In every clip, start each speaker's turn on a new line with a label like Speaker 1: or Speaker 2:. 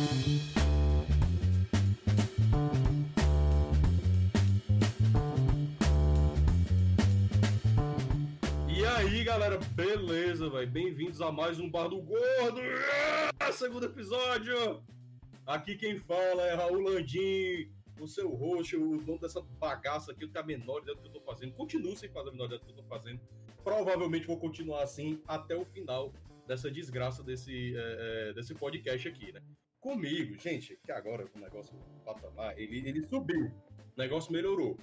Speaker 1: E aí, galera, beleza, velho? Bem-vindos a mais um Bar do Gordo! Ah, Segundo episódio! Aqui quem fala é Raul Landim, o seu host, o dono dessa bagaça aqui, eu tenho a menor ideia do que eu tô fazendo. Continuo sem fazer a menor ideia do que eu tô fazendo. Provavelmente vou continuar assim até o final dessa desgraça desse, é, é, desse podcast aqui, né? Comigo, gente, que agora o negócio, patamar, ele, ele subiu. O negócio melhorou.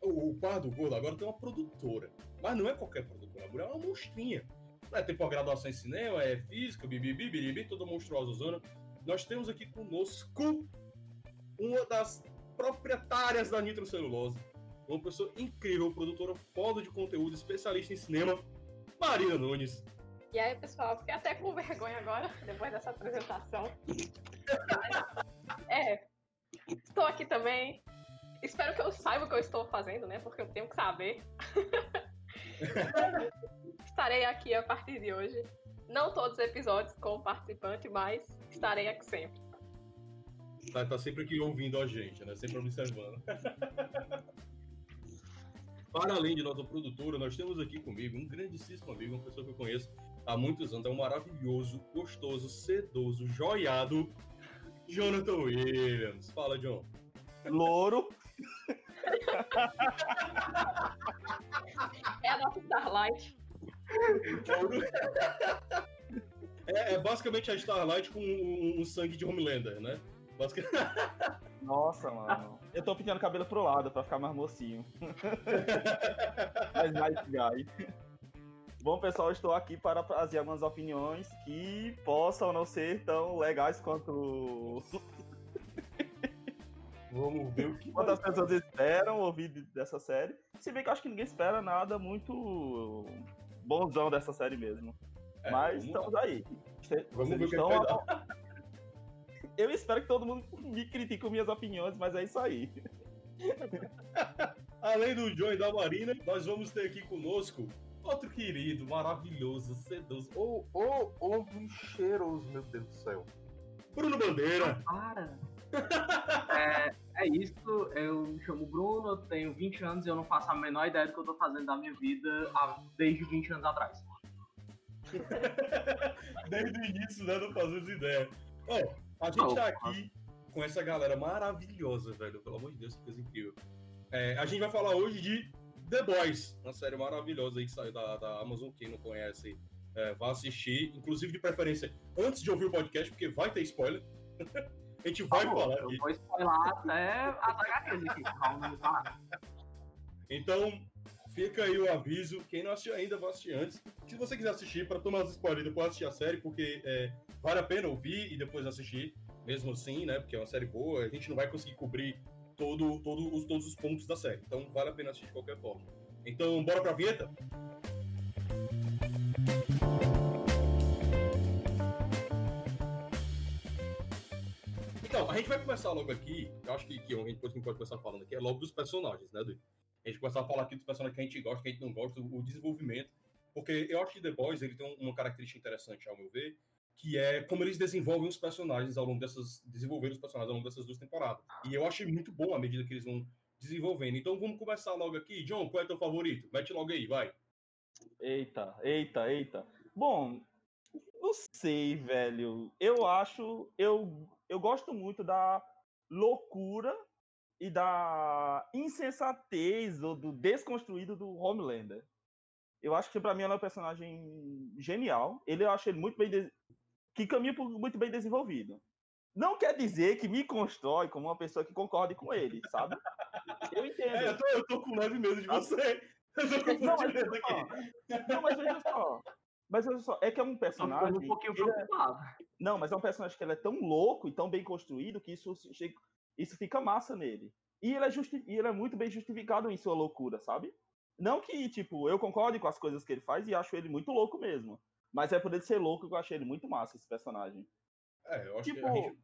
Speaker 1: O, o Bar do Gordo agora tem uma produtora. Mas não é qualquer produtora, a mulher é uma monstrinha. É, tem pós-graduação em cinema, é física, bibibi, biribi, toda monstruosa zona. Nós temos aqui conosco uma das proprietárias da nitrocelulose, uma pessoa incrível, produtora foda de conteúdo, especialista em cinema, Marina Nunes.
Speaker 2: E aí, pessoal, fiquei até com vergonha agora, depois dessa apresentação. é, estou aqui também. Espero que eu saiba o que eu estou fazendo, né? Porque eu tenho que saber. estarei aqui a partir de hoje. Não todos os episódios como participante, mas estarei aqui sempre.
Speaker 1: Tá, tá sempre aqui ouvindo a gente, né? Sempre observando. Para além de nossa produtora, nós temos aqui comigo um grandíssimo amigo, uma pessoa que eu conheço há muitos anos, é um maravilhoso, gostoso, sedoso, joiado, Jonathan Williams. Fala, John.
Speaker 3: Louro.
Speaker 2: É a nossa Starlight.
Speaker 1: É, é basicamente a Starlight com um, um sangue de Homelander, né? Basicamente...
Speaker 3: Nossa, mano. Eu tô pintando cabelo pro lado pra ficar mais mocinho. mais nice guy. Bom, pessoal, estou aqui para trazer algumas opiniões que possam não ser tão legais quanto
Speaker 1: Vamos ver o que
Speaker 3: quanto as pessoas esperam ouvir dessa série. Se bem que eu acho que ninguém espera nada muito bonzão dessa série mesmo.
Speaker 1: É,
Speaker 3: Mas estamos
Speaker 1: lá.
Speaker 3: aí. Vocês
Speaker 1: Vamos ver o que
Speaker 3: estão
Speaker 1: vai dar.
Speaker 3: Eu espero que todo mundo me critique com minhas opiniões, mas é isso aí.
Speaker 1: Além do John e da Marina, nós vamos ter aqui conosco outro querido, maravilhoso, sedoso,
Speaker 4: Ô, ô, ovo cheiroso, meu Deus do céu.
Speaker 1: Bruno Bandeira.
Speaker 5: Para! é, é isso, eu me chamo Bruno, eu tenho 20 anos e eu não faço a menor ideia do que eu tô fazendo da minha vida há- desde 20 anos atrás.
Speaker 1: Desde o início, né? Não fazemos ideia. Ó, a gente tá
Speaker 5: Oh,
Speaker 1: aqui com essa galera maravilhosa, velho. Pelo amor de Deus, que coisa incrível. É, a gente vai falar hoje de The Boys, uma série maravilhosa aí que saiu da, da Amazon. Quem não conhece, é, vá assistir. Inclusive, de preferência, antes de ouvir o podcast, porque vai ter spoiler. a gente vai falar
Speaker 5: eu
Speaker 1: aqui.
Speaker 5: vou spoiler até as HQs aqui.
Speaker 1: Então, fica aí o aviso. Quem não assistiu ainda, vai assistir antes. Se você quiser assistir, para tomar os spoilers, depois assistir a série, porque é, vale a pena ouvir e depois assistir, mesmo assim, né? Porque é uma série boa. A gente não vai conseguir cobrir todo, todo os, todos os pontos da série. Então, vale a pena assistir de qualquer forma. Então, bora pra vinheta? Então, a gente vai começar logo aqui. Eu acho que, que a gente pode, começar falando aqui é logo dos personagens, né, Dudu? A gente começar a falar aqui dos personagens que a gente gosta, que a gente não gosta, o desenvolvimento. Porque eu acho que The Boys ele tem uma característica interessante, ao meu ver, que é como eles desenvolvem os personagens ao longo dessas. desenvolver os personagens ao longo dessas duas temporadas. E eu achei muito bom à medida que eles vão desenvolvendo. Então vamos começar logo aqui. John, qual é teu favorito? Mete logo aí, vai.
Speaker 3: Eita, eita, eita. Bom, não sei, velho. Eu acho. Eu, eu gosto muito da loucura e da insensatez ou do desconstruído do Homelander. Eu acho que pra mim ele é um personagem genial. Ele eu acho ele muito bem. Que caminha por- muito bem desenvolvido. Não quer dizer que me constrói como uma pessoa que concorde com ele, sabe? Eu entendo.
Speaker 1: É, eu tô, eu tô com leve medo de você. Eu tô com
Speaker 3: Não, mas,
Speaker 1: medo aqui.
Speaker 3: não, mas veja só. Mas veja só, é que é um personagem.
Speaker 5: um pouquinho
Speaker 3: é-
Speaker 5: preocupado.
Speaker 3: Não, mas é um personagem que ele é tão louco e tão bem construído que isso, chega- isso fica massa nele. E ele, é justi- e ele é muito bem justificado em sua loucura, sabe? Não que, tipo, eu concorde com as coisas que ele faz e acho ele muito louco mesmo. Mas é por ele ser louco que eu achei ele muito massa, esse personagem.
Speaker 1: É, eu acho
Speaker 3: Tipo,
Speaker 1: que gente.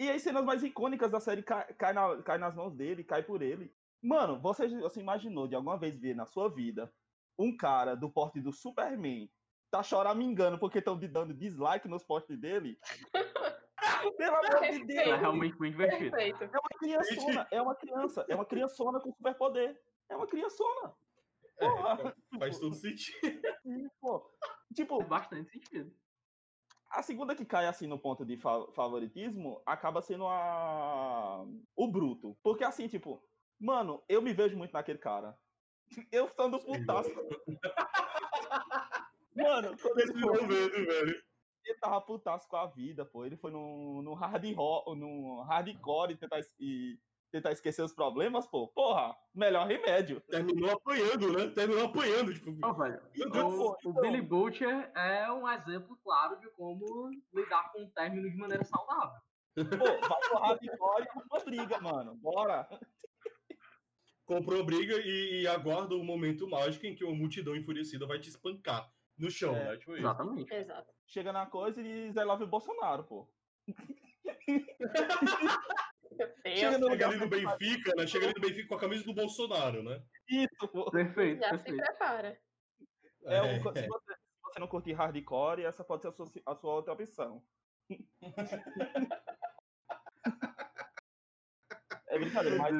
Speaker 3: E as cenas mais icônicas da série cai, cai, na- cai nas mãos dele, cai por ele. Mano, você, você imaginou de alguma vez ver na sua vida um cara do porte do Superman tá choramingando porque estão dando dislike nos posts dele? Pelo amor de. Deus.
Speaker 5: É realmente bem divertido.
Speaker 2: Perfeito.
Speaker 3: É uma criançona, é uma criança, é uma criançona com superpoder. É uma criançona. Porra.
Speaker 1: É, faz todo sentido.
Speaker 3: Sim, pô. Tipo,
Speaker 5: bastante sentido.
Speaker 3: a segunda que cai assim no ponto de fa- favoritismo acaba sendo a o bruto. Porque assim, tipo, mano, eu me vejo muito naquele cara. Eu estando putaço. Mano, quando ele
Speaker 1: Esse
Speaker 3: foi,
Speaker 1: velho.
Speaker 3: ele tava putaço com a vida, pô. Ele foi no, no hard rock, no hardcore e tentar, e tentar esquecer os problemas, pô. Porra, melhor remédio.
Speaker 1: Terminou apanhando, né? Terminou apanhando, tipo.
Speaker 5: Velho, o,
Speaker 3: pô,
Speaker 5: o Billy Butcher é um exemplo claro de como lidar com o término de maneira saudável.
Speaker 3: Pô, vai pro hardcore e uma briga, mano. Bora.
Speaker 1: comprou briga e, e aguarda o momento mágico em que uma multidão enfurecida vai te espancar no chão,
Speaker 3: É,
Speaker 1: né? Tipo isso.
Speaker 5: Exatamente.
Speaker 2: Exato.
Speaker 3: Chega na coisa e diz I love Bolsonaro, pô. Chega no lugar
Speaker 1: ali no Benfica, né? Chega ali no Benfica com a camisa do Bolsonaro, né?
Speaker 3: Isso, pô.
Speaker 5: Perfeito,
Speaker 2: Já se
Speaker 5: perfeito.
Speaker 2: prepara.
Speaker 3: É, um- se, você, se você não curtir hardcore, essa pode ser a sua, a sua outra opção. é brincadeira, mas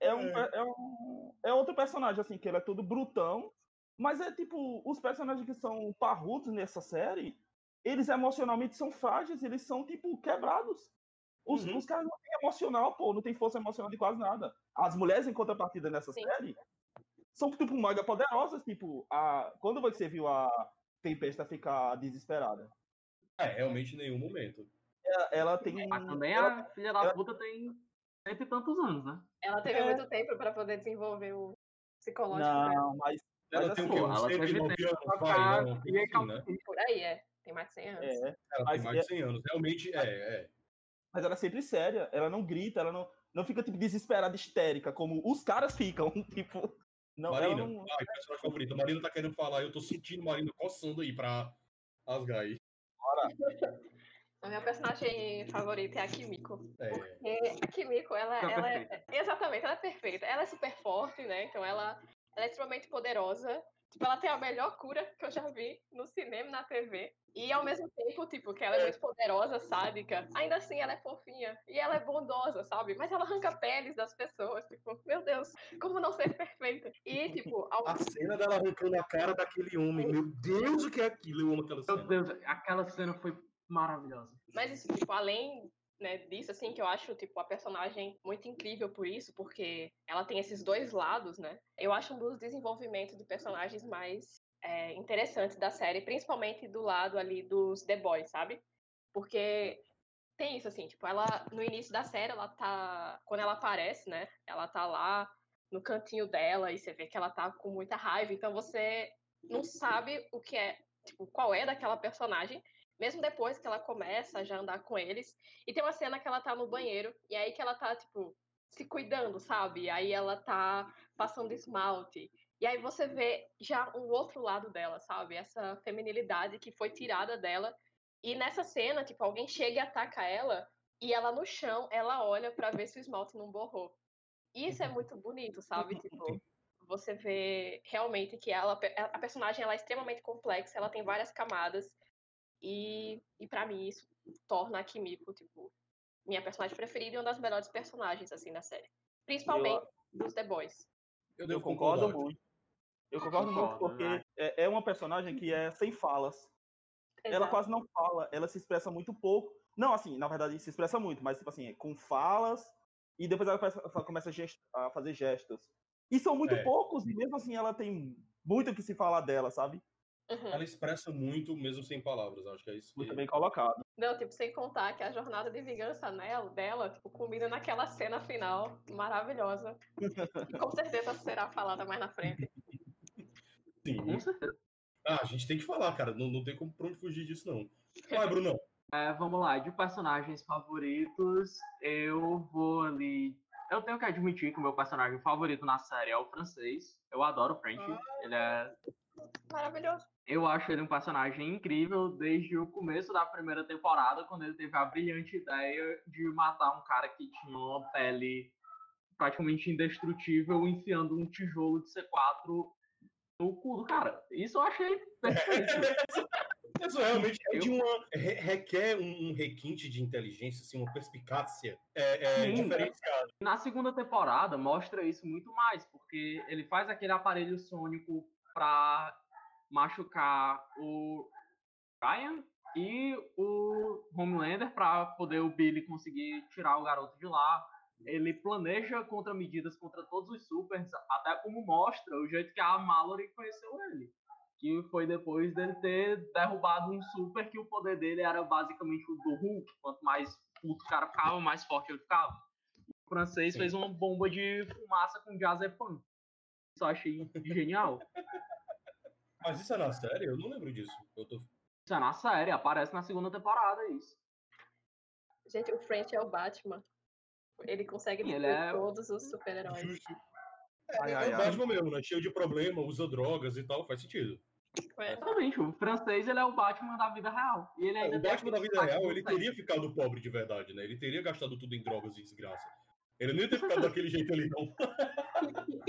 Speaker 3: é, um, pe- é, um, é outro personagem, assim, que ele é todo brutão, mas é tipo, os personagens que são parrudos nessa série, eles emocionalmente são frágeis, eles são, tipo, quebrados. Os,
Speaker 1: Uhum.
Speaker 3: os caras não têm emocional, pô, não tem força emocional de quase nada. As mulheres, em contrapartida nessa
Speaker 2: Sim.
Speaker 3: série, são, tipo, mega poderosas, tipo, a, quando você viu a Tempesta ficar desesperada?
Speaker 1: É, realmente em nenhum momento.
Speaker 3: Ela, ela tem...
Speaker 5: Mas também
Speaker 3: ela-
Speaker 5: a filha da
Speaker 3: ela-
Speaker 5: puta tem cento e tantos anos, né?
Speaker 2: Ela teve
Speaker 3: É.
Speaker 2: muito tempo pra poder desenvolver o psicológico dela.
Speaker 3: Não, mas...
Speaker 1: Ela
Speaker 3: mas
Speaker 1: tem o
Speaker 3: assim,
Speaker 1: quê?
Speaker 5: pô,
Speaker 1: Uns
Speaker 5: ela teve
Speaker 1: 109
Speaker 5: tempo
Speaker 1: anos, vai,
Speaker 5: ficar-
Speaker 1: né?
Speaker 5: E
Speaker 1: assim, né?
Speaker 2: Por aí é. Tem mais de 100 anos.
Speaker 3: É,
Speaker 1: Ela
Speaker 3: Mas
Speaker 1: tem mais
Speaker 3: é-
Speaker 1: de 100 anos. Realmente, é, é.
Speaker 3: Mas ela é sempre séria, ela não grita, ela não, não fica tipo desesperada, histérica, como os caras ficam, tipo, não,
Speaker 1: Marina,
Speaker 3: não,
Speaker 1: ai, personagem favorito. A Marina tá querendo falar, eu tô sentindo Marina coçando aí pra rasgar aí.
Speaker 2: A minha personagem favorita é a Kimiko.
Speaker 1: É.
Speaker 2: Porque a Kimiko, ela,
Speaker 5: Tá
Speaker 2: ela é. Exatamente, ela é perfeita. Ela é super forte, né? Então ela, ela é extremamente poderosa. Tipo, ela tem a melhor cura que eu já vi no cinema e na TV. E ao mesmo tempo, tipo, que ela é muito poderosa, sádica. Ainda assim, ela é fofinha. E ela é bondosa, sabe? Mas ela arranca peles das pessoas. Tipo, meu Deus, como não ser perfeita? E, tipo, ao
Speaker 1: A cena dela arrancando a cara daquele homem. Meu Deus, o que é aquilo? Eu amo aquela
Speaker 5: Meu
Speaker 1: cena.
Speaker 5: Deus, aquela cena foi maravilhosa.
Speaker 2: Mas isso, tipo, além né, disso, assim, que eu acho, tipo, a personagem muito incrível por isso, porque ela tem esses dois lados, né? Eu acho um dos desenvolvimentos de personagens mais é, interessantes da série, principalmente do lado ali dos The Boys, sabe? Porque tem isso, assim, tipo, ela, no início da série, ela tá, quando ela aparece, né? Ela tá lá no cantinho dela e você vê que ela tá com muita raiva, então você não sabe o que é, tipo, qual é daquela personagem, mesmo depois que ela começa a já andar com eles. E tem uma cena que ela tá no banheiro, e aí que ela tá, tipo, se cuidando, sabe? Aí ela tá passando esmalte. E aí você vê já um outro lado dela, sabe? Essa feminilidade que foi tirada dela. E nessa cena, tipo, alguém chega e ataca ela, e ela no chão, ela olha pra ver se o esmalte não borrou. Isso é muito bonito, sabe? Tipo, você vê realmente que ela, a personagem ela é extremamente complexa, ela tem várias camadas. E, e para mim isso torna a Kimiko, tipo, minha personagem preferida e uma das melhores personagens, assim, da série. Principalmente dos The Boys.
Speaker 1: Eu
Speaker 3: eu concordo muito. Eu concordo muito porque
Speaker 5: né?
Speaker 3: é, é uma personagem que é sem falas. Ela
Speaker 2: Exato.
Speaker 3: quase não fala, ela se expressa muito pouco. Não, assim, na verdade se expressa muito, mas tipo assim, é com falas e depois ela começa, ela a fazer gestos. E são muito
Speaker 1: É.
Speaker 3: poucos, e mesmo assim ela tem muito o que se falar dela, sabe?
Speaker 2: Uhum.
Speaker 1: Ela expressa muito, mesmo sem palavras. Acho que é isso.
Speaker 3: Muito
Speaker 1: que-
Speaker 3: bem colocado.
Speaker 2: Não, tipo, sem contar que a jornada de vingança nela, dela, tipo, combina naquela cena final maravilhosa. Com certeza será falada mais na frente.
Speaker 1: Sim.
Speaker 5: Com certeza.
Speaker 1: Ah, a gente tem que falar, cara. Não, não tem como pra onde fugir disso, não. Vai, Brunão.
Speaker 5: É, vamos lá, de personagens favoritos, eu vou ali. Eu tenho que admitir que o meu personagem favorito na série é o francês. Eu adoro o French. Ele é.
Speaker 2: Maravilhoso.
Speaker 5: Eu acho ele um personagem incrível desde o começo da primeira temporada, quando ele teve a brilhante ideia de matar um cara que tinha uma pele praticamente indestrutível, enfiando um tijolo de C4 no cu do cara. Isso eu achei perfeito.
Speaker 1: Isso realmente é de uma, re- requer um, um requinte de inteligência, assim, uma perspicácia é, é,
Speaker 5: Sim.
Speaker 1: diferenciada.
Speaker 5: Na segunda temporada mostra isso muito mais, porque ele faz aquele aparelho sônico pra machucar o Ryan e o Homelander pra poder o Billy conseguir tirar o garoto de lá. Ele planeja contramedidas contra todos os supers, até como mostra o jeito que a Mallory conheceu ele. Que foi depois dele ter derrubado um super que o poder dele era basicamente o do Hulk. Quanto mais puto o cara ficava, mais forte ele ficava. O francês
Speaker 1: Sim.
Speaker 5: fez uma bomba de fumaça com diazepam. Eu achei genial.
Speaker 1: Mas isso é na série? Eu não lembro disso. Eu tô...
Speaker 5: Isso é na série, aparece na segunda temporada isso.
Speaker 2: Gente, o French é o Batman. Ele consegue
Speaker 5: Sim, ele é-
Speaker 2: todos os super-heróis.
Speaker 1: Justo.
Speaker 3: Ai,
Speaker 1: É,
Speaker 3: ai,
Speaker 1: é o
Speaker 3: ai.
Speaker 1: Batman mesmo, né? Cheio de problema, usa drogas e tal, faz sentido.
Speaker 2: É.
Speaker 5: Exatamente, o francês ele é o Batman da vida real. E ele ainda
Speaker 1: O Batman da vida real, ele teria ficado pobre de verdade, né? Ele teria gastado tudo em drogas e desgraça. Ele não ia ter ficado daquele jeito ali, não.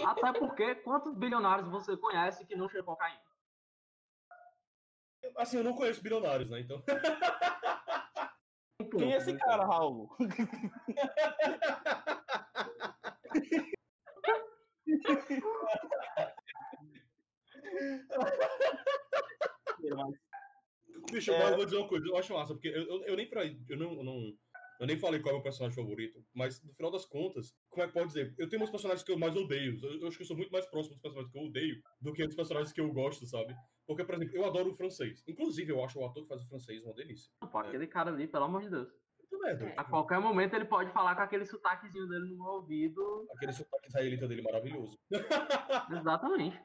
Speaker 5: Até porque, quantos bilionários você conhece que não chega cocaína?
Speaker 1: Assim, eu não conheço bilionários, né? Então.
Speaker 3: Quem é esse cara, Raul?
Speaker 1: Bicho,
Speaker 3: É.
Speaker 1: eu vou dizer uma coisa, eu acho massa, porque eu, eu, eu nem falei, eu não, eu não, eu nem falei qual é o meu personagem favorito, mas no final das contas, como é que pode dizer? Eu tenho uns personagens que eu mais odeio. Eu, eu acho que eu sou muito mais próximo dos personagens que eu odeio do que dos personagens que eu gosto, sabe? Porque, por exemplo, eu adoro o francês. Inclusive, eu acho o ator que faz o francês uma delícia.
Speaker 5: Pô, aquele cara ali, pelo amor de Deus.
Speaker 1: Muito merda.
Speaker 2: É.
Speaker 5: A qualquer momento ele pode falar com aquele sotaquezinho dele no meu ouvido.
Speaker 1: Aquele sotaque israelita dele maravilhoso.
Speaker 5: Exatamente.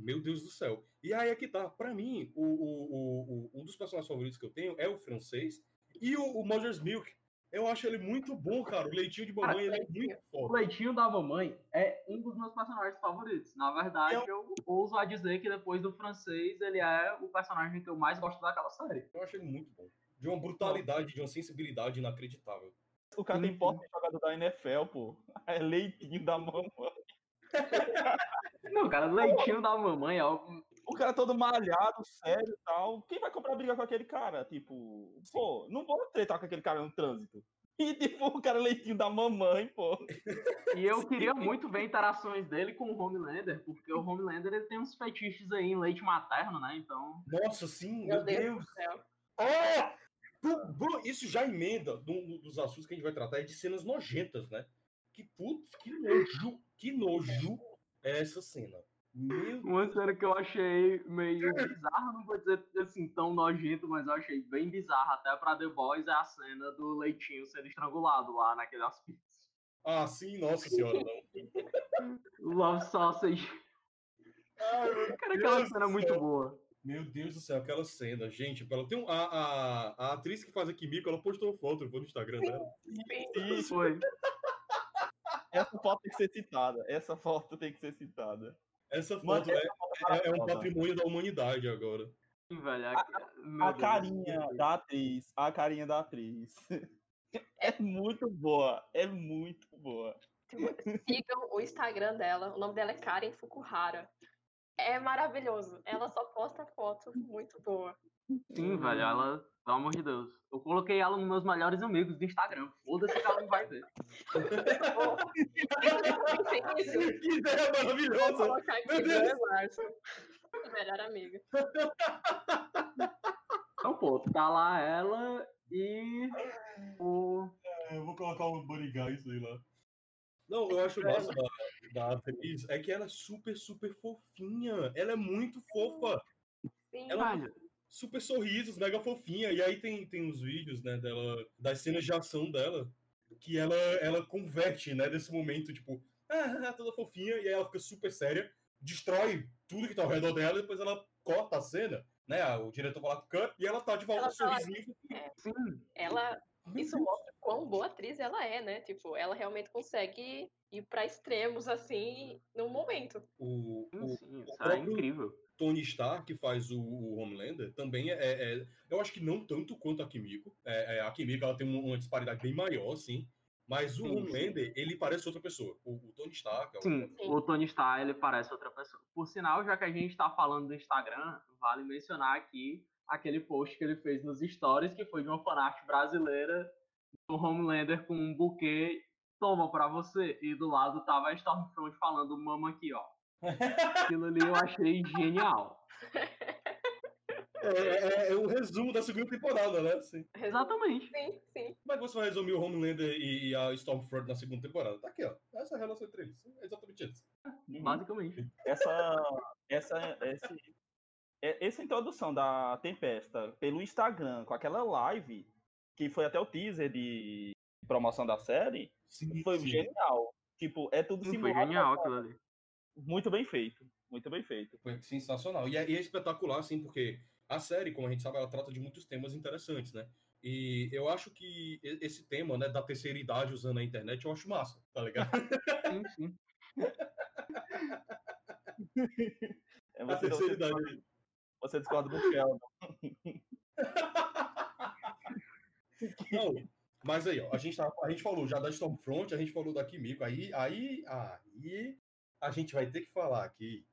Speaker 1: Meu Deus do céu. E aí é que tá. Pra mim, o, o, o- um dos personagens favoritos que eu tenho é o francês e o, o Mother's Milk. Eu acho ele muito bom, cara. O leitinho de mamãe ele é muito
Speaker 5: O
Speaker 1: foda.
Speaker 5: Leitinho da Mamãe é um dos meus personagens favoritos. Na verdade, eu ouso a dizer que depois do francês, ele é o personagem que eu mais gosto daquela série.
Speaker 1: Eu acho ele muito bom. De uma brutalidade, de uma sensibilidade inacreditável.
Speaker 3: O cara tem
Speaker 5: Sim,
Speaker 3: porte de jogador da NFL, pô. É leitinho da mamãe.
Speaker 5: Não, cara, Leitinho da Mamãe é algo.
Speaker 3: O cara todo malhado, sério e tal. Quem vai comprar briga com aquele cara? Tipo, pô, não vou tretar com aquele cara no trânsito. E tipo, o cara é leitinho da mamãe, pô.
Speaker 5: E eu queria muito ver interações dele com o Homelander, porque o Homelander ele tem uns fetiches aí em leite materno, né? Então.
Speaker 1: Nossa, sim,
Speaker 2: Meu
Speaker 1: meu
Speaker 2: Deus
Speaker 1: Deus.
Speaker 2: do céu.
Speaker 1: Ah! Isso já emenda um dos assuntos que a gente vai tratar, é de cenas nojentas, né? Que putz, que nojo, que nojo é essa cena. Meu
Speaker 5: Uma cena que eu achei meio bizarra, não vou dizer assim tão nojento, mas eu achei bem bizarra até pra The Boys é a cena do leitinho sendo estrangulado lá naquele hospício.
Speaker 1: Ah, sim, nossa senhora, não.
Speaker 5: Love Sausage.
Speaker 1: Ai,
Speaker 5: Cara, aquela
Speaker 1: Deus
Speaker 5: cena é muito boa.
Speaker 1: Meu Deus do céu, aquela cena, gente. Ela tem um, a, a, a atriz que faz a Kimiko, ela postou foto, eu vou no Instagram dela.
Speaker 3: Isso,
Speaker 5: Foi.
Speaker 3: essa foto tem que ser citada. Essa foto tem que ser citada.
Speaker 1: Essa
Speaker 3: Mano,
Speaker 1: foto é, é- é um patrimônio da humanidade agora.
Speaker 5: Sim, velho. A,
Speaker 3: A
Speaker 5: Deus.
Speaker 3: carinha da atriz, a carinha da atriz. É muito boa, é muito boa.
Speaker 2: Sigam o Instagram dela. O nome dela é Karen Fukuhara. É maravilhoso. Ela só posta foto muito boa.
Speaker 5: Sim, velho. Ela, pelo amor de Deus. Eu coloquei ela nos meus melhores amigos do Instagram. Foda-se que ela não vai ver.
Speaker 2: Isso.
Speaker 1: Que ideia
Speaker 2: Vou
Speaker 1: maravilhosa!
Speaker 2: colocar aqui
Speaker 1: Meu Deus.
Speaker 2: Melhor amiga.
Speaker 5: Então, pô, tá lá ela e o.
Speaker 1: É, eu vou colocar o Guys aí lá. Não, eu acho massa da, da atriz é que ela é super, super fofinha. Ela é muito fofa.
Speaker 2: Sim,
Speaker 1: Ela-
Speaker 5: Velho,
Speaker 1: Super sorrisos, mega fofinha. E aí tem, tem uns vídeos, né, dela, das cenas de ação dela, que ela, ela converte, né, desse momento, tipo, ah, toda fofinha, e aí ela fica super séria, destrói tudo que tá ao redor dela, e depois ela corta a cena, né, o diretor fala cut, e ela tá de volta,
Speaker 2: Ela tá
Speaker 1: sorrisinho.
Speaker 5: sim.
Speaker 2: ela. Isso mostra quão boa atriz ela é, né? Tipo, ela realmente consegue ir pra extremos assim num momento.
Speaker 1: O,
Speaker 5: Sim,
Speaker 1: o
Speaker 5: sim. Isso é incrível.
Speaker 1: Tony Stark, que faz o, o Homelander, também é, é- Eu acho que não tanto quanto a Kimiko. É, é, a Kimiko ela tem uma, uma disparidade bem maior, assim. Mas o
Speaker 5: Sim, sim.
Speaker 1: Homelander, ele parece outra pessoa. O, o Tony Stark. é o-
Speaker 5: Sim,
Speaker 2: Sim.
Speaker 5: o Tony Stark, ele parece outra pessoa. Por sinal, já que a gente tá falando do Instagram, vale mencionar aqui aquele post que ele fez nos stories, que foi de uma fanart brasileira do Homelander com um buquê, toma pra você. E do lado tava a Stormfront falando, mama aqui, ó. Aquilo ali eu achei genial.
Speaker 1: É, é- é o resumo da segunda temporada, né? Assim.
Speaker 5: Exatamente.
Speaker 2: Sim, sim.
Speaker 1: Como é que você vai resumir o Homelander e, e a Stormfront na segunda temporada? Tá aqui, ó. Essa é a relação entre eles. É exatamente isso.
Speaker 3: Uhum.
Speaker 5: Basicamente.
Speaker 3: essa, essa, esse, é- essa introdução da Tempesta pelo Instagram, com aquela live, que foi até o teaser de promoção da série,
Speaker 1: Sim,
Speaker 3: foi
Speaker 1: sim.
Speaker 3: genial. Tipo, é tudo
Speaker 5: Sim, foi
Speaker 3: simulado.
Speaker 5: genial aquilo ali.
Speaker 3: Muito bem feito. Muito bem feito.
Speaker 1: Foi sensacional. E é, e é espetacular, assim, porque a série, como a gente sabe, ela trata de muitos temas interessantes, né? E eu acho que esse tema, né, da terceira idade usando a internet, eu acho massa, tá ligado?
Speaker 5: Sim, sim.
Speaker 3: É,
Speaker 1: A
Speaker 3: você,
Speaker 1: terceira
Speaker 3: você,
Speaker 1: idade.
Speaker 3: você discorda do Sheldon.
Speaker 1: Não, mas aí, ó, a gente, tá, a gente falou já da Stormfront, a gente falou da Kimiko, aí, aí, aí a gente vai ter que falar aqui,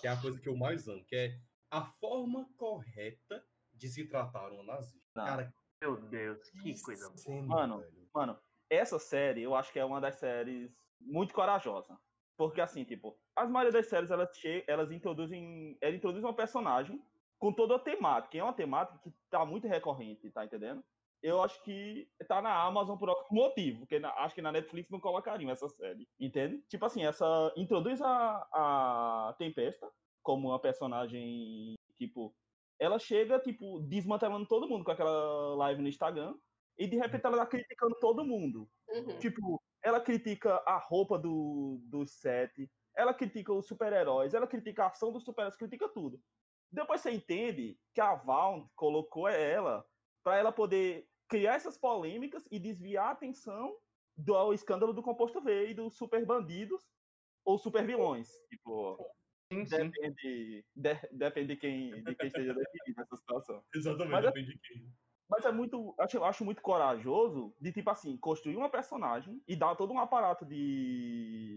Speaker 1: que é a coisa que eu mais amo, que é a forma correta de se tratar um nazista.
Speaker 3: Não.
Speaker 1: Cara,
Speaker 5: Meu Deus, que coisa
Speaker 1: cena,
Speaker 3: Mano,
Speaker 1: velho.
Speaker 3: Mano, essa série eu acho que é uma das séries muito corajosa. Porque assim, tipo, as maioria das séries elas, che- elas introduzem. Ela introduz uma personagem com toda a temática. E é uma temática que tá muito recorrente, tá entendendo? Eu acho que tá na Amazon por algum motivo, porque na- acho que na Netflix não colocariam essa série, entende? Tipo assim, essa introduz a, a Tempesta como uma personagem, tipo, ela chega, tipo, desmantelando todo mundo com aquela live no Instagram, e de repente ela tá criticando todo mundo.
Speaker 2: Uhum.
Speaker 3: Tipo, ela critica a roupa do, do set, ela critica os super-heróis, ela critica a ação dos super-heróis, critica tudo. Depois você entende que a Val colocou ela para ela poder criar essas polêmicas e desviar a atenção do escândalo do composto V e dos super bandidos ou super vilões. Tipo,
Speaker 5: Sim, sim.
Speaker 3: depende, de- depende de quem, de quem esteja definindo essa situação.
Speaker 1: Exatamente,
Speaker 3: Mas é-
Speaker 1: depende de quem.
Speaker 3: Mas é muito. Acho, eu acho muito corajoso de, tipo assim, construir uma personagem e dar todo um aparato de.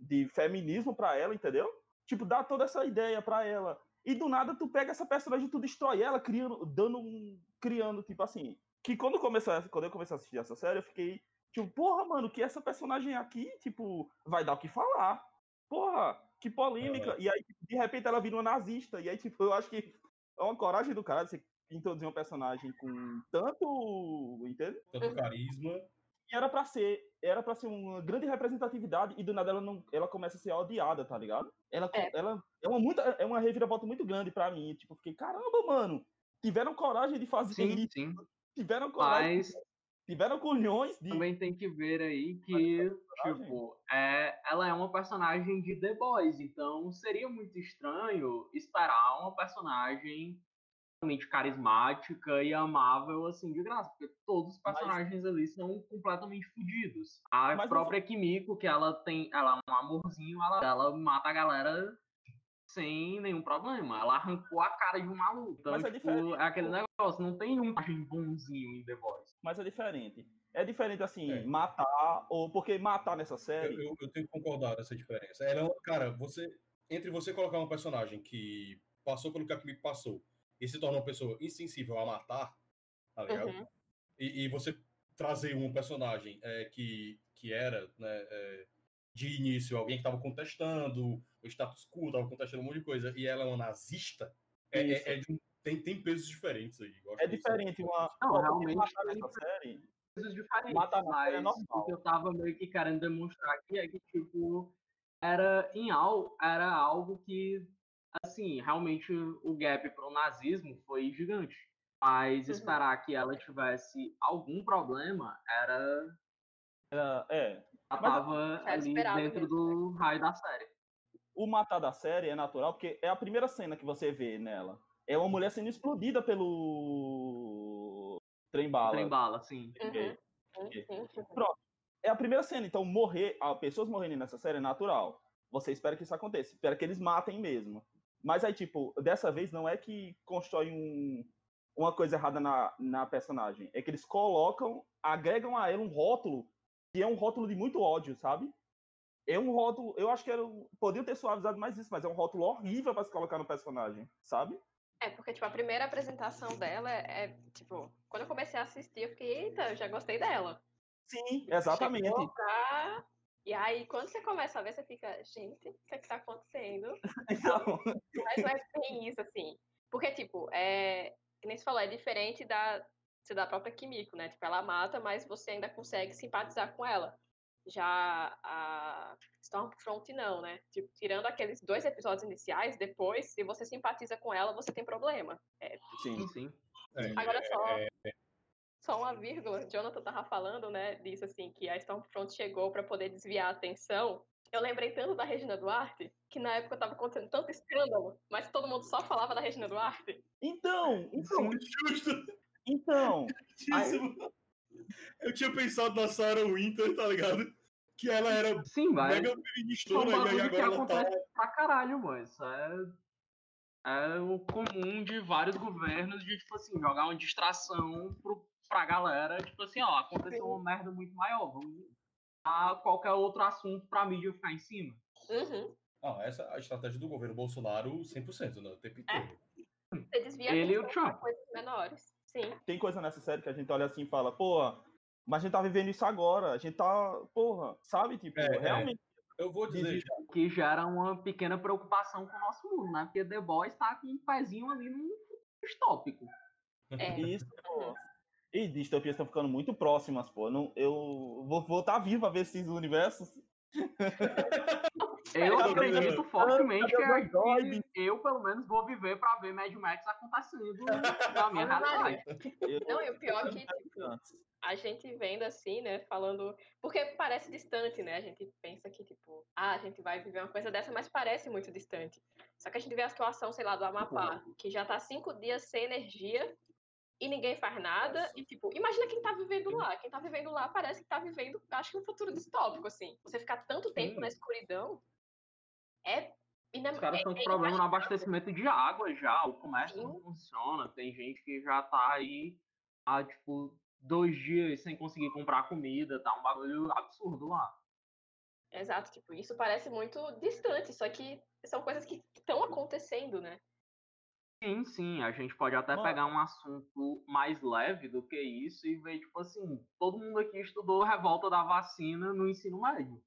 Speaker 3: de feminismo pra ela, entendeu? Tipo, dar toda essa ideia pra ela. E do nada tu pega essa personagem e tu destrói ela, criando, dando um. criando, tipo assim. Que quando, começou, quando eu comecei a assistir essa série, eu fiquei. Tipo, porra, mano, que essa personagem aqui, tipo, vai dar o que falar. Porra, que polêmica. E aí, de repente, ela vira uma nazista. E aí, tipo, eu acho que é uma coragem do cara de você introduzir uma personagem com tanto. Entende?
Speaker 1: Tanto carisma.
Speaker 3: E era pra ser. Era para ser uma grande representatividade e do nada ela não. Ela começa a ser odiada, tá ligado? Ela
Speaker 2: É.
Speaker 3: ela é uma muita é uma reviravolta muito grande pra mim, tipo, fiquei, caramba, mano. Tiveram coragem de fazer
Speaker 5: Sim,
Speaker 3: isso.
Speaker 5: sim.
Speaker 3: Tiveram coragem.
Speaker 5: Mas
Speaker 3: Tiveram culhões de
Speaker 5: também tem que ver aí que, tipo, é, ela é uma personagem de The Boys, então seria muito estranho esperar uma personagem realmente carismática e amável, assim, de graça, porque todos os
Speaker 3: Mas-
Speaker 5: personagens ali são completamente fodidos. A
Speaker 3: Mas
Speaker 5: própria Kimiko, que ela tem, ela é um amorzinho, ela, ela mata a galera sem nenhum problema. Ela arrancou a cara de um maluco. Então,
Speaker 3: Mas é
Speaker 5: tipo,
Speaker 3: diferente,
Speaker 5: é aquele negócio, não tem um bonzinho em The Boys.
Speaker 3: Mas é diferente. É diferente assim,
Speaker 1: É.
Speaker 3: matar, ou porque matar nessa
Speaker 1: Eu,
Speaker 3: série.
Speaker 1: eu, eu tenho que concordar nessa diferença. Ela, é uma- cara, você. Entre você colocar uma personagem que passou pelo que a Kimiko passou e se torna uma pessoa insensível a matar, tá ligado?
Speaker 2: Uhum.
Speaker 1: E, e você trazer um personagem é, que, que era, né, é, de início, alguém que estava contestando o status quo, estava contestando um monte de coisa, e ela é uma nazista, é, é- é de um- tem, tem pesos diferentes aí.
Speaker 3: É
Speaker 1: isso
Speaker 3: diferente uma.
Speaker 5: Não, realmente
Speaker 3: matar série.
Speaker 5: coisas diferentes,
Speaker 3: Matar é
Speaker 5: mas o que eu tava meio que querendo demonstrar aqui é que, tipo, era em algo, era algo que, assim, realmente o gap pro nazismo foi gigante. Mas
Speaker 2: Uhum.
Speaker 5: esperar que ela tivesse algum problema era.
Speaker 3: Era- é.
Speaker 5: Ela tava
Speaker 2: Era
Speaker 5: ali dentro
Speaker 2: mesmo,
Speaker 5: do raio da série.
Speaker 3: O matar da série é natural, porque é a primeira cena que você vê nela. É uma mulher sendo explodida pelo trem bala.
Speaker 5: Trem bala, assim.
Speaker 2: Uhum. Sim, sim.
Speaker 3: É a primeira cena, então morrer, a pessoas morrerem nessa série é natural. Você espera que isso aconteça, espera que eles matem mesmo. Mas aí, tipo, dessa vez não é que constrói um, uma coisa errada na, na personagem. É que eles colocam, agregam a ela um rótulo que é um rótulo de muito ódio, sabe? É um rótulo, eu acho que era, podiam ter suavizado mais isso, mas é um rótulo horrível para se colocar no personagem, sabe?
Speaker 2: É, porque, tipo, a primeira apresentação dela é, é, tipo, quando eu comecei a assistir, eu fiquei, eita, eu já gostei dela.
Speaker 3: Sim, exatamente.
Speaker 2: Chegou pra... E aí, quando você começa a ver, você fica, gente, o que é que tá acontecendo?
Speaker 3: Então,
Speaker 2: Mas não é bem isso, assim. Porque, tipo, é. Que nem você falou, é diferente da, da própria Kimiko, né? Tipo, ela mata, mas você ainda consegue simpatizar com ela. Já a Stormfront não, né? Tipo, tirando aqueles dois episódios iniciais, depois, se você simpatiza com ela, você tem problema. É,
Speaker 3: sim.
Speaker 5: sim.
Speaker 1: É,
Speaker 2: Agora só, só uma vírgula, Jonathan tava falando, né, disso assim, que a Stormfront chegou para poder desviar a atenção. Eu lembrei tanto da Regina Duarte, que na época tava acontecendo tanto escândalo, mas todo mundo só falava da Regina Duarte.
Speaker 3: Então, então,
Speaker 1: Justo,
Speaker 3: então,
Speaker 1: justíssimo. Eu tinha pensado na Sarah Winter, tá ligado? Que ela era
Speaker 5: Sim, mas
Speaker 1: mega
Speaker 5: isso é um
Speaker 1: feministona e
Speaker 5: que
Speaker 1: agora ela tá.
Speaker 5: acontece pra caralho, mano. Isso é, é o comum de vários governos de, tipo assim, jogar uma distração pro, pra galera. Tipo assim, ó, aconteceu uma merda muito maior. Vamos a qualquer outro assunto pra mídia ficar em cima.
Speaker 2: Uhum.
Speaker 1: Ah, essa é a estratégia do governo Bolsonaro 100%, né? O tempo
Speaker 2: É.
Speaker 1: inteiro.
Speaker 2: Você desvia a
Speaker 5: Ele e o Trump.
Speaker 2: coisas menores. Sim.
Speaker 3: tem coisa nessa série que a gente olha assim e fala, pô, mas a gente tá vivendo isso agora, a gente tá, porra, sabe? Tipo,
Speaker 1: É, é.
Speaker 3: realmente.
Speaker 1: Eu vou dizer, já,
Speaker 5: Que gera uma pequena preocupação com o nosso mundo, né? Porque The Boys tá com um pezinho ali no distópico.
Speaker 2: É.
Speaker 3: Isso, pô. E distopias estão ficando muito próximas, pô. Não, eu vou vou estar vivo a ver esses universos.
Speaker 5: Eu
Speaker 1: o
Speaker 5: acredito
Speaker 1: Daniel?
Speaker 5: fortemente que,
Speaker 3: Android?
Speaker 5: que eu, pelo menos, vou viver pra ver Mad Max acontecendo na minha realidade.
Speaker 3: Eu-
Speaker 2: Não, e o pior é que, tipo, a gente vendo assim, né, falando. Porque parece distante, né? A gente pensa que, tipo, ah, a gente vai viver uma coisa dessa, mas parece muito distante. Só que a gente vê a situação, sei lá, do Amapá, que já tá cinco dias sem energia e ninguém faz nada.
Speaker 1: Nossa.
Speaker 2: E, tipo, imagina quem tá vivendo lá. Quem tá vivendo lá parece que tá vivendo, acho que um futuro distópico, assim. Você ficar tanto tempo
Speaker 5: Sim.
Speaker 2: na escuridão é. ina-
Speaker 5: Os caras
Speaker 2: é-
Speaker 5: estão
Speaker 2: é
Speaker 5: com problema no abastecimento de água já, o comércio
Speaker 2: Sim.
Speaker 5: não funciona, tem gente que já tá aí há, tipo, dois dias sem conseguir comprar comida, tá um bagulho absurdo lá.
Speaker 2: Exato, tipo, isso parece muito distante, só que são coisas que estão acontecendo, né?
Speaker 5: Sim, sim, a gente pode até
Speaker 3: Mano.
Speaker 5: pegar um assunto mais leve do que isso e ver, tipo assim, todo mundo aqui estudou a revolta da vacina no ensino médio.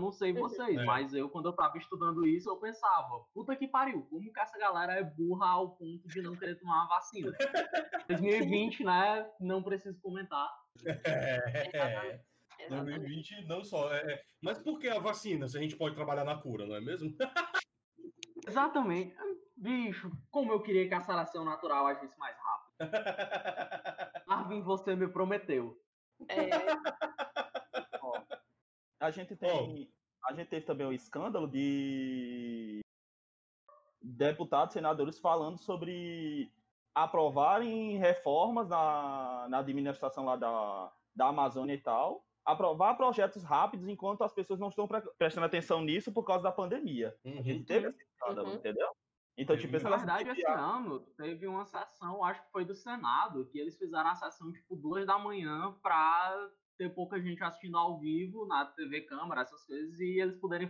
Speaker 5: Não sei vocês,
Speaker 1: É.
Speaker 5: mas eu, quando eu tava estudando isso, eu pensava, puta que pariu, como que essa galera é burra ao ponto de não querer tomar a vacina? 2020, né? Não preciso comentar.
Speaker 1: É,
Speaker 2: Exatamente.
Speaker 1: 2020 não só. É, é. Mas por que a vacina, se a gente pode trabalhar na cura, não é mesmo?
Speaker 5: Exatamente. Bicho, como eu queria que a saração natural agisse mais rápido. Marvin, você me prometeu.
Speaker 2: É,
Speaker 3: a gente tem. A gente teve também o escândalo de deputados, senadores falando sobre aprovarem reformas na, na administração lá da, da Amazônia e tal. Aprovar projetos rápidos enquanto as pessoas não estão pre- prestando atenção nisso por causa da pandemia. A
Speaker 1: Uhum.
Speaker 3: gente teve esse escândalo,
Speaker 2: Uhum.
Speaker 3: entendeu? Então, tipo,
Speaker 5: Na verdade,
Speaker 3: de-
Speaker 5: esse ano teve uma sessão, acho que foi do Senado, que eles fizeram a sessão tipo duas da manhã pra ter pouca gente assistindo ao vivo na TV Câmara, essas coisas, e eles poderem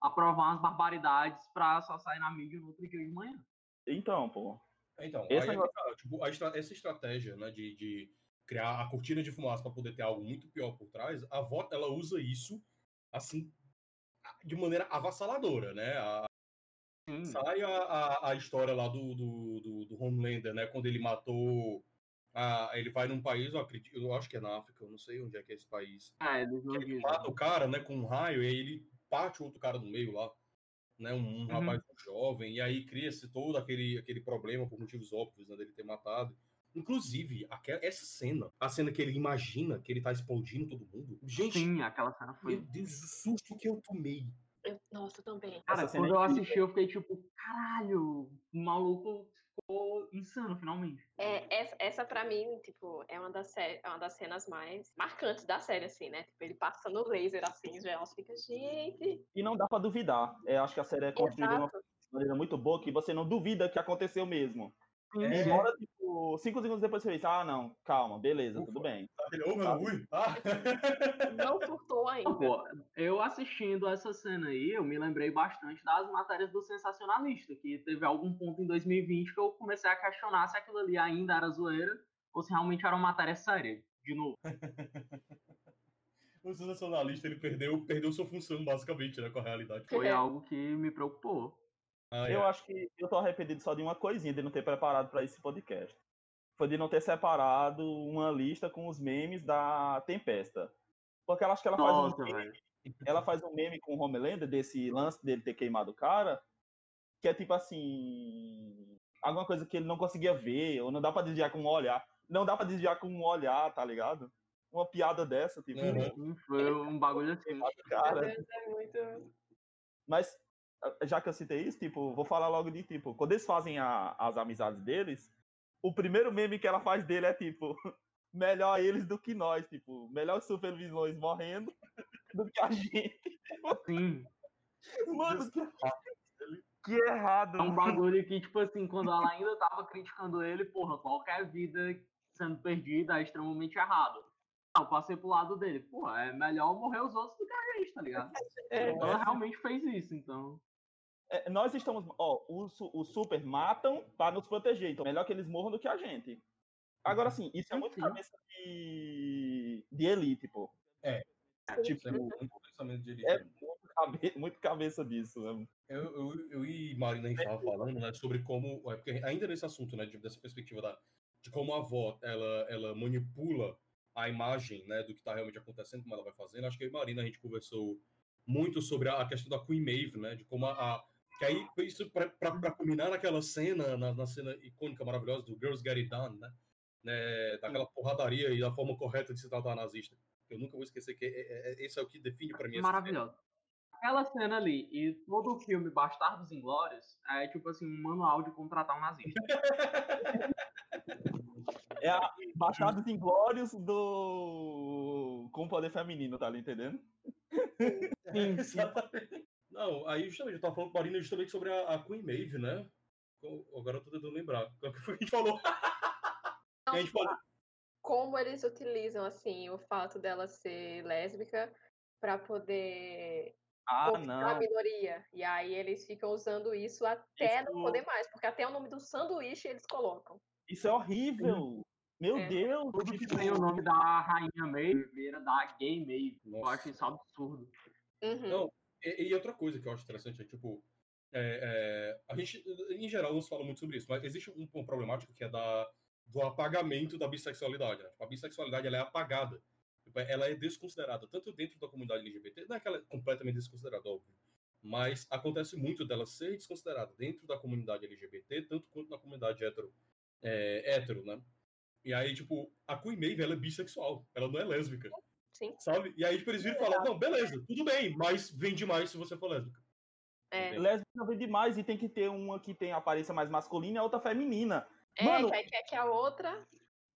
Speaker 5: aprovar umas barbaridades pra só sair na mídia no outro dia de manhã.
Speaker 3: Então, pô.
Speaker 1: Então,
Speaker 3: Esse
Speaker 1: aí,
Speaker 3: negócio-
Speaker 1: tá, tipo, a estra- essa estratégia né, de, de criar a cortina de fumaça para poder ter algo muito pior por trás, a VOT ela usa isso assim de maneira avassaladora, né? A- sai a, a, a história lá do, do, do, do Homelander, né? Quando ele matou. A, ele vai num país, eu, acredito, eu acho que é na África, eu não sei onde é que é esse país.
Speaker 5: É, eles não
Speaker 1: Ele mata o cara, né, com um raio, e aí ele parte o outro cara no meio lá, né, um, um rapaz jovem, e aí cria-se todo aquele, aquele problema por motivos óbvios, né, dele ter matado. Inclusive, aquela, essa cena, a cena que ele imagina que ele tá explodindo todo mundo. Gente,
Speaker 5: Sim, aquela cena
Speaker 1: meu
Speaker 5: foi.
Speaker 1: Deus, o susto que eu tomei.
Speaker 2: eu- nossa, também.
Speaker 5: Cara, quando
Speaker 3: é
Speaker 5: eu assisti, eu fiquei tipo, caralho, o maluco ficou insano finalmente.
Speaker 2: É, essa, essa pra mim, tipo, é uma, das é uma das cenas mais marcantes da série, assim, né? Tipo, ele passa no laser, assim, já fica, gente.
Speaker 3: E não dá pra duvidar. É, acho que a série é construída de uma maneira muito boa que você não duvida que aconteceu mesmo.
Speaker 5: Sim,
Speaker 1: É.
Speaker 3: Embora, tipo, tipo, cinco segundos depois você pensa, ah, não, calma, beleza,
Speaker 1: Ufa.
Speaker 3: tudo bem.
Speaker 1: Aquele, ô, meu, ui, ah.
Speaker 2: Não surtou ainda.
Speaker 5: Pô, eu assistindo essa cena aí, eu me lembrei bastante das matérias do Sensacionalista, que teve algum ponto em 2020 que eu comecei a questionar se aquilo ali ainda era zoeira ou se realmente era uma matéria séria. De novo.
Speaker 1: O sensacionalista, ele perdeu, perdeu sua função, basicamente, né, com a realidade.
Speaker 5: Foi algo que me preocupou.
Speaker 1: Ah,
Speaker 3: Eu
Speaker 1: é.
Speaker 3: acho que eu tô arrependido só de uma coisinha, de não ter preparado pra esse podcast. Foi de não ter separado uma lista com os memes da Tempesta. Porque ela acho que ela faz,
Speaker 5: Nossa,
Speaker 3: um meme,
Speaker 5: velho.
Speaker 3: ela faz um meme com o Homelander desse lance dele ter queimado o cara, que é tipo assim, alguma coisa que ele não conseguia ver, ou não dá pra desviar com um olhar. Não dá pra desviar com um olhar, tá ligado? Uma piada dessa, tipo,
Speaker 1: Uhum.
Speaker 5: Foi um bagulho assim.
Speaker 3: cara.
Speaker 2: Deus, é muito.
Speaker 3: Mas, já que eu citei isso, tipo, vou falar logo de, tipo, quando eles fazem a- as amizades deles, o primeiro meme que ela faz dele é, tipo, melhor eles do que nós, tipo, melhor os supervisões morrendo do que a gente.
Speaker 5: Sim.
Speaker 3: Mano, que, que errado.
Speaker 5: É um bagulho que, tipo assim, quando ela ainda tava criticando ele, porra, qualquer vida sendo perdida é extremamente errado. Ah, Eu passei pro lado dele. Porra, é melhor morrer os outros do que a gente, tá ligado?
Speaker 2: É.
Speaker 5: Ela realmente fez isso, então.
Speaker 3: É, nós estamos, ó, os, os super matam pra nos proteger, então melhor que eles morram do que a gente. Agora sim, isso é muito cabeça de, de elite, pô.
Speaker 1: É.
Speaker 3: Tipo,
Speaker 1: Isso é muito pensamento de elite.
Speaker 3: é muito, cabe, muito cabeça disso, né?
Speaker 1: Eu, eu, eu e Marina, a gente tava falando, né, sobre como, é, porque ainda nesse assunto, né, de- dessa perspectiva da, de como a avó, ela, ela manipula a imagem, né, do que tá realmente acontecendo, como ela vai fazendo. Acho que eu e Marina, a gente conversou muito sobre a, a questão da Queen Maeve, né, de como a, a- que aí, isso pra culminar naquela cena, na, na cena icônica, maravilhosa do Girls Get It Done, né, né daquela porradaria e da forma correta de se tratar nazista. Eu nunca vou esquecer que é, é, é- esse é o que define pra mim essa cena.
Speaker 5: Maravilhoso. Aquela cena ali e todo o filme Bastardos Inglórios é tipo assim, um manual de contratar um nazista.
Speaker 3: É a Baixados Inglórios do. com poder feminino, tá ali entendendo?
Speaker 1: Exatamente. Não, aí justamente, eu tava falando com a Marina justamente sobre a, a Queen Maeve, né? Agora eu tô tentando lembrar. Qual que foi que a gente falou? a gente falou.
Speaker 2: Como eles utilizam, assim, o fato dela ser lésbica pra poder
Speaker 3: Ah,
Speaker 2: a
Speaker 3: não.
Speaker 2: minoria. E aí eles ficam usando isso até não
Speaker 3: Isso-
Speaker 2: poder mais, porque até o nome do sanduíche eles colocam.
Speaker 3: Isso é horrível. Meu
Speaker 2: É.
Speaker 3: Deus.
Speaker 5: Tudo que tem o nome da rainha Maeve da gay Maeve. Eu acho isso absurdo.
Speaker 2: Uhum.
Speaker 1: Não, E, e outra coisa que eu acho interessante é, tipo, é, é, a gente, em geral, não se fala muito sobre isso, mas existe um, uma problemática que é da, do apagamento da bissexualidade. Né? Tipo, a bissexualidade ela é apagada. Tipo, ela é desconsiderada, tanto dentro da comunidade LGBT, não é que ela é completamente desconsiderada, óbvio, mas acontece muito dela ser desconsiderada dentro da comunidade LGBT, tanto quanto na comunidade hetero, é, hétero, né? E aí, tipo, a Queen Maeve, ela é bissexual, ela não é lésbica
Speaker 2: Sim.
Speaker 1: sabe? E aí tipo, eles viram e falaram, não, beleza, tudo bem, mas vende mais se você for lésbica.
Speaker 2: É,
Speaker 3: Lésbica vem demais e tem que ter uma que tem aparência mais masculina e a outra feminina.
Speaker 2: é
Speaker 3: Mano-
Speaker 2: que aí quer que a outra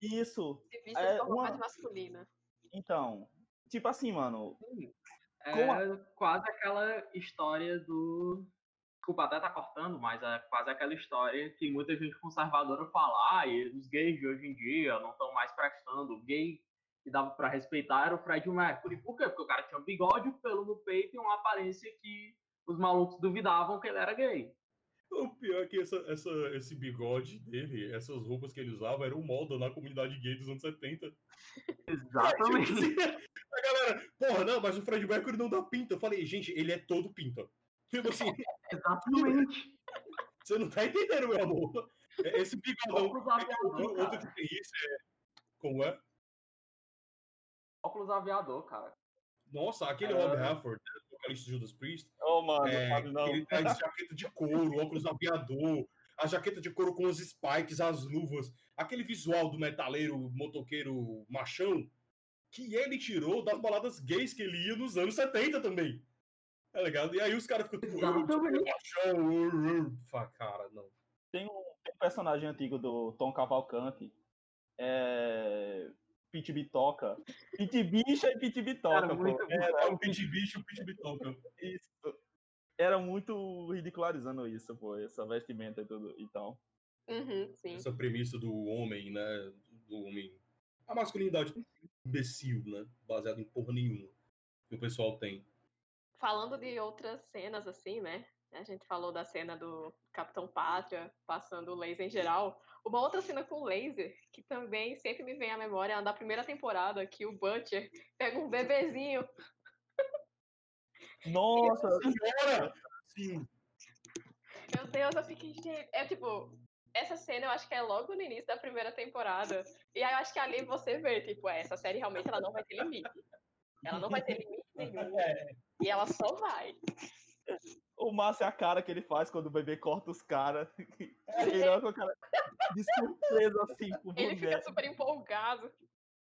Speaker 3: Isso.
Speaker 2: se vista
Speaker 3: É,
Speaker 2: de forma
Speaker 3: uma-
Speaker 2: mais masculina.
Speaker 3: Então, tipo assim, mano.
Speaker 5: É
Speaker 3: Como
Speaker 5: quase aquela história do. Desculpa, até tá cortando, mas é quase aquela história que muita gente conservadora fala, ah, e os gays de hoje em dia não estão mais prestando. O gay que dava pra respeitar era o Fred Mercury. Por quê? Porque o cara tinha um bigode, pelo no peito e uma aparência que os malucos duvidavam que ele era gay.
Speaker 1: O pior é que essa, essa, esse bigode dele, essas roupas que ele usava, eram moda na comunidade gay dos anos 70.
Speaker 5: Exatamente.
Speaker 1: Tipo assim, a galera, porra, não, mas o Fred Mercury não dá pinta. Eu falei, gente, ele é todo pinta. Tipo assim,
Speaker 5: Exatamente.
Speaker 1: você não tá entendendo, meu amor. É- Esse bigodão. Outro, outro que tem isso é. Como é?
Speaker 5: Óculos aviador, cara.
Speaker 1: Nossa, aquele
Speaker 5: Ah.
Speaker 1: Rob Halford, né, vocalista de Judas Priest,
Speaker 3: Ô, mano,
Speaker 1: É,
Speaker 3: sabe não.
Speaker 1: ele traz jaqueta de couro, óculos aviador, a jaqueta de couro com os spikes, as luvas, aquele visual do metaleiro, motoqueiro machão, que ele tirou das baladas gays que ele ia nos anos 70 também. Tá ligado? E aí os caras ficam tipo, "Ah,
Speaker 5: Exatamente.
Speaker 1: machão, uh, uh." Fala, cara, não.
Speaker 3: Tem um, tem um personagem antigo do Tom Cavalcante. É. Pit Bitoca. Pit Bicha e Pit Bitoca, pô.
Speaker 5: muito.
Speaker 1: É o Pit Bicho, o Pit Bitoca.
Speaker 3: Isso. Era muito ridicularizando isso, pô, essa vestimenta e tudo. Então.
Speaker 2: Uhum, sim.
Speaker 1: essa premissa do homem, né? Do homem. A masculinidade imbecil, né? Baseada em porra nenhuma. Que o pessoal tem.
Speaker 2: Falando de outras cenas, assim, né? A gente falou da cena do Capitão Pátria passando laser em geral. Uma outra cena com laser, que também sempre me vem à memória, é a da primeira temporada, que o Butcher pega um bebezinho.
Speaker 3: Nossa,
Speaker 1: Senhora! Sim.
Speaker 2: Meu Deus, eu fiquei. gente, É tipo. Essa cena eu acho que é logo no início da primeira temporada. E aí eu acho que ali você vê, tipo, é, essa série realmente ela não vai ter limite. Ela não vai ter limite nenhum.
Speaker 1: É.
Speaker 2: E ela só vai.
Speaker 3: O massa é a cara que ele faz quando o bebê corta os caras. Ele olha com a cara de surpresa assim pro
Speaker 2: Ele fica
Speaker 3: boneco.
Speaker 2: super empolgado.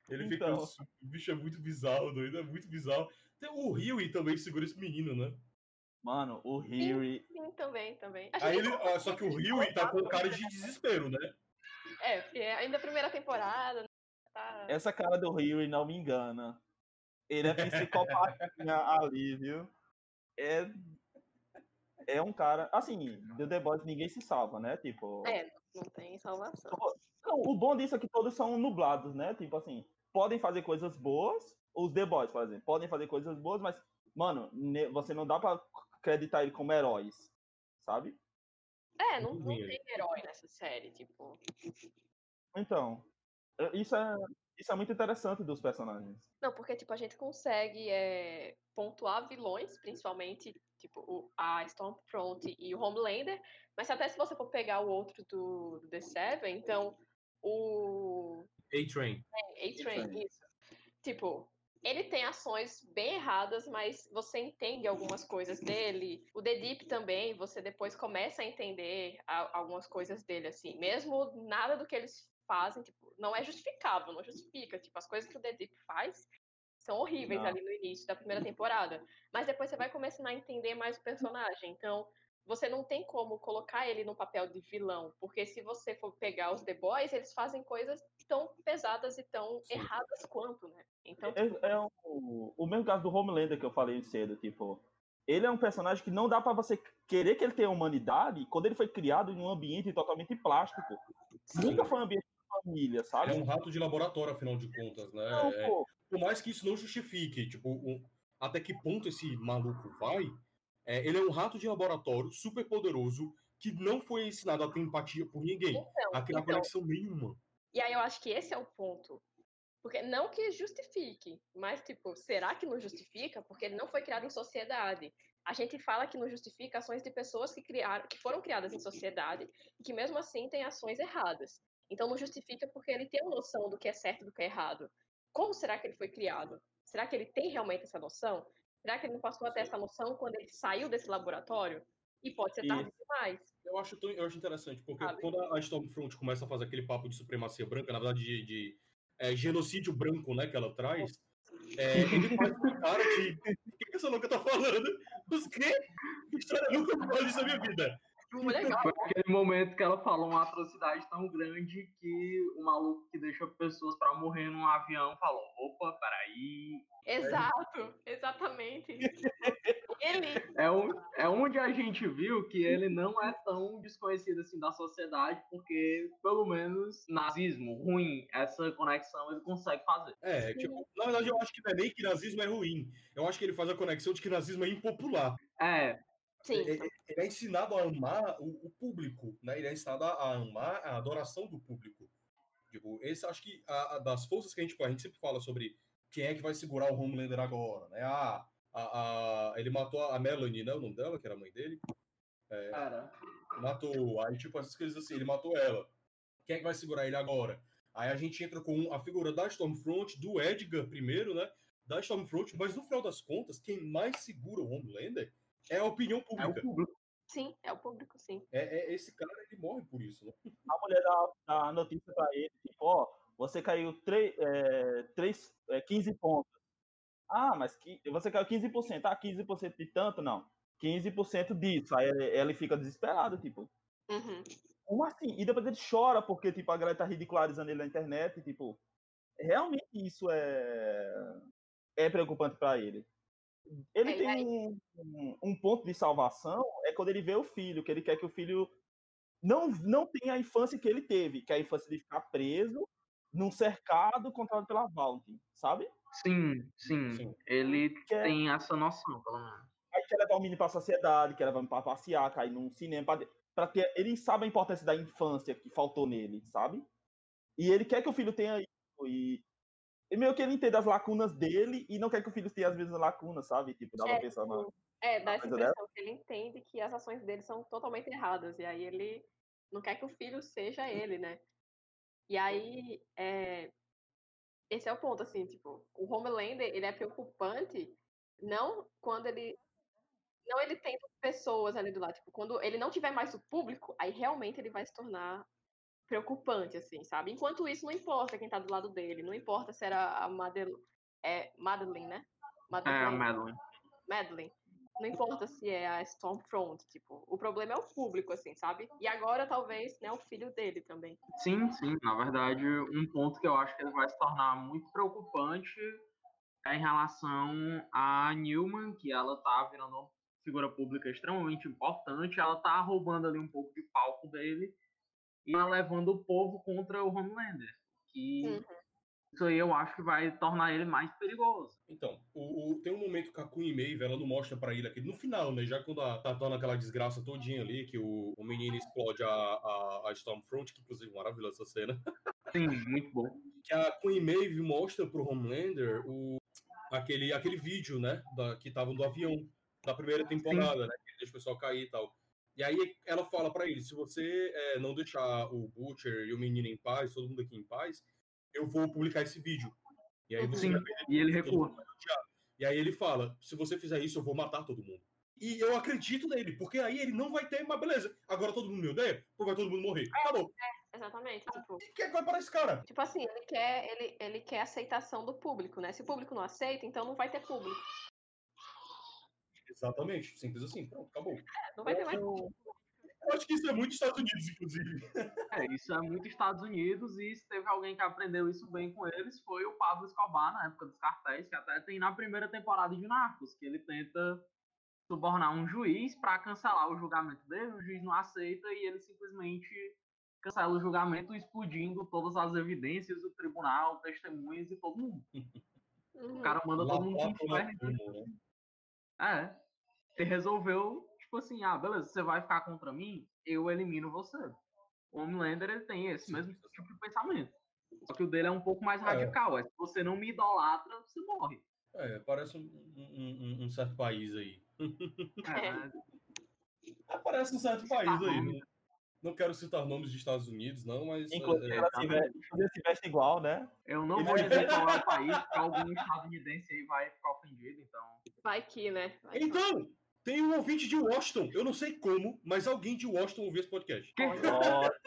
Speaker 1: Ele
Speaker 3: Então.
Speaker 1: fica. O bicho é muito bizarro, doido. É muito bizarro. Tem o Huey também que segura esse menino, né?
Speaker 3: Mano, o Harry.
Speaker 2: Sim, também, também. Acho
Speaker 1: Aí ele, ah, só que o Huey tá com cara de desespero, né?
Speaker 2: É, porque ainda a primeira temporada. né, Tá...
Speaker 3: Essa cara do Harry não me engana. Ele é psicopatinha ali, viu? É. É um cara. Assim, do The Boys ninguém se salva, né? Tipo.
Speaker 2: É, não tem salvação.
Speaker 3: Não, o bom disso é que todos são nublados, né? Tipo assim, podem fazer coisas boas. Os The Boys, por exemplo, podem fazer coisas boas, mas, mano, você não dá pra acreditar ele como heróis, sabe?
Speaker 2: É, não, não tem herói nessa série, tipo.
Speaker 3: Então, eh, isso é, isso é muito interessante dos personagens.
Speaker 2: Não, porque, tipo, a gente consegue é, pontuar vilões, principalmente, tipo, o, a Stormfront e o Homelander, mas até se você for pegar o outro do, do The Seven, então, o
Speaker 1: A-Train.
Speaker 2: A-Train,
Speaker 3: A-Train.
Speaker 2: isso. Tipo, ele tem ações bem erradas, mas você entende algumas coisas dele. O The Deep também, você depois começa a entender a- algumas coisas dele, assim. Mesmo nada do que eles fazem, tipo, não é justificável, não justifica. Tipo, as coisas que o The Deep faz são horríveis
Speaker 3: Não.
Speaker 2: ali no início da primeira temporada. Mas depois você vai começando a entender mais o personagem. Então, você não tem como colocar ele no papel de vilão, porque se você for pegar os The Boys, eles fazem coisas tão pesadas e tão
Speaker 1: Sim.
Speaker 2: erradas quanto, né? Então,
Speaker 3: É, é o, o mesmo caso do Homelander que eu falei cedo, tipo, ele é um personagem que não dá pra você querer que ele tenha humanidade quando ele foi criado em um ambiente totalmente plástico. Nunca foi um ambiente de família, sabe?
Speaker 1: É um rato de laboratório, afinal de contas, né?
Speaker 3: Não,
Speaker 1: É,
Speaker 3: pô,
Speaker 1: por mais que isso não justifique, tipo, um- até que ponto esse maluco vai, é, ele é um rato de laboratório super poderoso que não foi ensinado a ter empatia por ninguém,
Speaker 2: então,
Speaker 1: a criar
Speaker 2: então,
Speaker 1: conexão nenhuma.
Speaker 2: E aí eu acho que esse é o ponto. Porque não que justifique, mas tipo, será que não justifica? Porque ele não foi criado em sociedade. A gente fala que não justifica ações de pessoas que criaram, que foram criadas em sociedade e que mesmo assim têm ações erradas. Então não justifica porque ele tem uma noção do que é certo e do que é errado. Como será que ele foi criado? Será que ele tem realmente essa noção? Será que ele não passou a ter essa noção quando ele saiu desse laboratório? E pode ser tarde
Speaker 3: Isso.
Speaker 2: demais.
Speaker 1: Eu acho, eu acho interessante, porque
Speaker 2: Sabe?
Speaker 1: quando a Stormfront começa a fazer aquele papo de supremacia branca, na verdade de, de, é, genocídio branco, né, que ela traz, é, ele faz com cara de o que essa louca tá falando? Os quê? Que história nunca falei isso na minha vida.
Speaker 2: Legal.
Speaker 5: Foi aquele momento que ela falou uma atrocidade tão grande que o maluco que deixou pessoas pra morrer num avião falou: opa, peraí.
Speaker 2: Exato, exatamente. Ele
Speaker 5: É, um, é onde a gente viu que ele não é tão desconhecido assim da sociedade, porque pelo menos nazismo ruim, essa conexão ele consegue fazer.
Speaker 1: É, tipo, na verdade eu acho que não é nem que nazismo é ruim. Eu acho que ele faz a conexão de que nazismo é impopular.
Speaker 5: É,
Speaker 2: Sim,
Speaker 1: Ele ele é ensinado a amar o, o público, né? Ele é ensinado a amar a adoração do público. Tipo, esse acho que a, a- das forças que a gente, a gente sempre fala sobre quem é que vai segurar o Homelander agora, né? Ah, a, a, ele matou a Melanie, né? O nome dela, que era a mãe dele.
Speaker 5: cara.
Speaker 1: Matou. Aí, tipo, essas coisas assim, ele matou ela. Quem é que vai segurar ele agora? Aí a gente entra com a figura da Stormfront, do Edgar primeiro, né? Da Stormfront, mas no final das contas, quem mais segura o Homelander é a opinião
Speaker 5: É o
Speaker 1: pública.
Speaker 5: público.
Speaker 2: sim, é o público, sim.
Speaker 1: É, é- esse cara, ele morre por isso, né?
Speaker 3: a mulher dá, dá a notícia pra ele, tipo, ó, você caiu 3, é, 3, é, 15 pontos. Ah, mas que, você caiu 15%. Ah, 15% de tanto? Não. 15% disso. Aí ele, ele fica desesperado, tipo,
Speaker 2: Uhum.
Speaker 3: como assim? E depois ele chora porque, tipo, a galera tá ridicularizando ele na internet, tipo, realmente isso é, é preocupante pra ele. Ele tem um, um- um ponto de salvação, é quando ele vê o filho, que ele quer que o filho não, não tem a infância que ele teve, que é a infância de ficar preso num cercado controlado pela Valentine, sabe?
Speaker 5: Sim, sim.
Speaker 1: Sim.
Speaker 5: Ele
Speaker 3: Que é-
Speaker 5: tem essa noção, pelo menos.
Speaker 3: Aí quer levar o menino pra sociedade, quer levar o menino pra passear, cair num cinema, pra, pra ter. Ele sabe a importância da infância que faltou nele, sabe? E ele quer que o filho tenha isso. E, e meio que ele entende as lacunas dele e não quer que o filho tenha as mesmas lacunas, sabe? Tipo, dá pra
Speaker 2: É,
Speaker 3: pensar na.
Speaker 2: tipo, é, dá essa
Speaker 3: coisa dela.
Speaker 2: impressão que ele entende que as ações dele são totalmente erradas. E aí ele não quer que o filho seja ele, né? E aí, é, esse é o ponto, assim, tipo, o Homelander, ele é preocupante não quando ele não ele tendo pessoas ali do lado, tipo, quando ele não tiver mais o público, aí realmente ele vai se tornar preocupante, assim, sabe? Enquanto isso, não importa quem tá do lado dele, não importa se era a é, Madeline, né?
Speaker 5: É, a
Speaker 2: Madeline.
Speaker 5: Madeline.
Speaker 2: Madeline. Não importa se é a Stormfront, tipo, o problema é o público, assim, sabe? E agora, talvez, né, o filho dele também.
Speaker 5: Sim, sim. Na verdade, um ponto que eu acho que ele vai se tornar muito preocupante é em relação a Newman, que ela tá virando uma figura pública extremamente importante, ela tá roubando ali um pouco de palco dele e tá levando o povo contra o Homelander. Que
Speaker 2: Uhum.
Speaker 5: isso aí eu acho que vai tornar ele mais perigoso.
Speaker 1: Então, o, o- tem um momento que a Queen Maeve, ela não mostra pra ele aqui, no final, né? Já quando a, tá dando aquela desgraça todinha ali, que o, o menino explode a, a, a Stormfront, que inclusive maravilhosa essa cena.
Speaker 5: Sim, muito bom.
Speaker 1: Que a Queen Maeve mostra pro Homelander o, aquele, aquele vídeo, né? Da, que tava do avião, da primeira temporada, né? Que deixa o pessoal cair e tal. E aí ela fala pra ele, se você eh, não deixar o Butcher e o menino em paz, todo mundo aqui em paz, eu vou publicar esse vídeo. E aí você
Speaker 5: Sim, e ele recua.
Speaker 1: E aí ele fala: se você fizer isso, eu vou matar todo mundo. E eu acredito nele, porque aí ele não vai ter, mas beleza. Agora todo mundo me odeia, porque vai todo mundo morrer. Acabou.
Speaker 2: Exatamente, tipo...
Speaker 1: O que é que vai para esse cara?
Speaker 2: Tipo assim, ele quer, ele, ele quer aceitação do público, né? Se o público não aceita, então não vai ter público.
Speaker 1: Exatamente, simples assim. Pronto, acabou.
Speaker 2: Não vai ter mais
Speaker 1: Eu, eu acho que isso é muito Estados Unidos, inclusive.
Speaker 5: É, isso é muito Estados Unidos e se teve alguém que aprendeu isso bem com eles foi o Pablo Escobar na época dos cartéis, que até tem na primeira temporada de Narcos, que ele tenta subornar um juiz para cancelar o julgamento dele, o juiz não aceita e ele simplesmente cancela o julgamento explodindo todas as evidências do tribunal, testemunhas e todo mundo.
Speaker 2: Uhum.
Speaker 5: O cara manda
Speaker 1: Lá
Speaker 5: todo mundo
Speaker 1: lá
Speaker 5: inferno.
Speaker 1: fora, né?
Speaker 5: É. Você resolveu, tipo assim, ah, beleza, você vai ficar contra mim, eu elimino você. O Homelander, ele tem esse
Speaker 1: Sim,
Speaker 5: mesmo tipo de pensamento. Só que o dele é um pouco mais
Speaker 1: É.
Speaker 5: radical. É, se você não me idolatra, você morre.
Speaker 1: É, parece um, um- um- um certo país aí.
Speaker 2: É.
Speaker 5: É,
Speaker 1: parece um certo país aí.
Speaker 5: nome.
Speaker 1: Não, quero citar nomes dos Estados Unidos, não, mas. é,
Speaker 3: Inclusive,
Speaker 1: é,
Speaker 3: ela se veste, se veste igual, né?
Speaker 5: Eu não vou dizer qual é o país, porque algum estadunidense aí vai ficar ofendido, então.
Speaker 2: Vai que, né? Vai que.
Speaker 1: Então, tem um ouvinte de Washington. Eu não sei como, mas alguém de Washington ouviu esse podcast.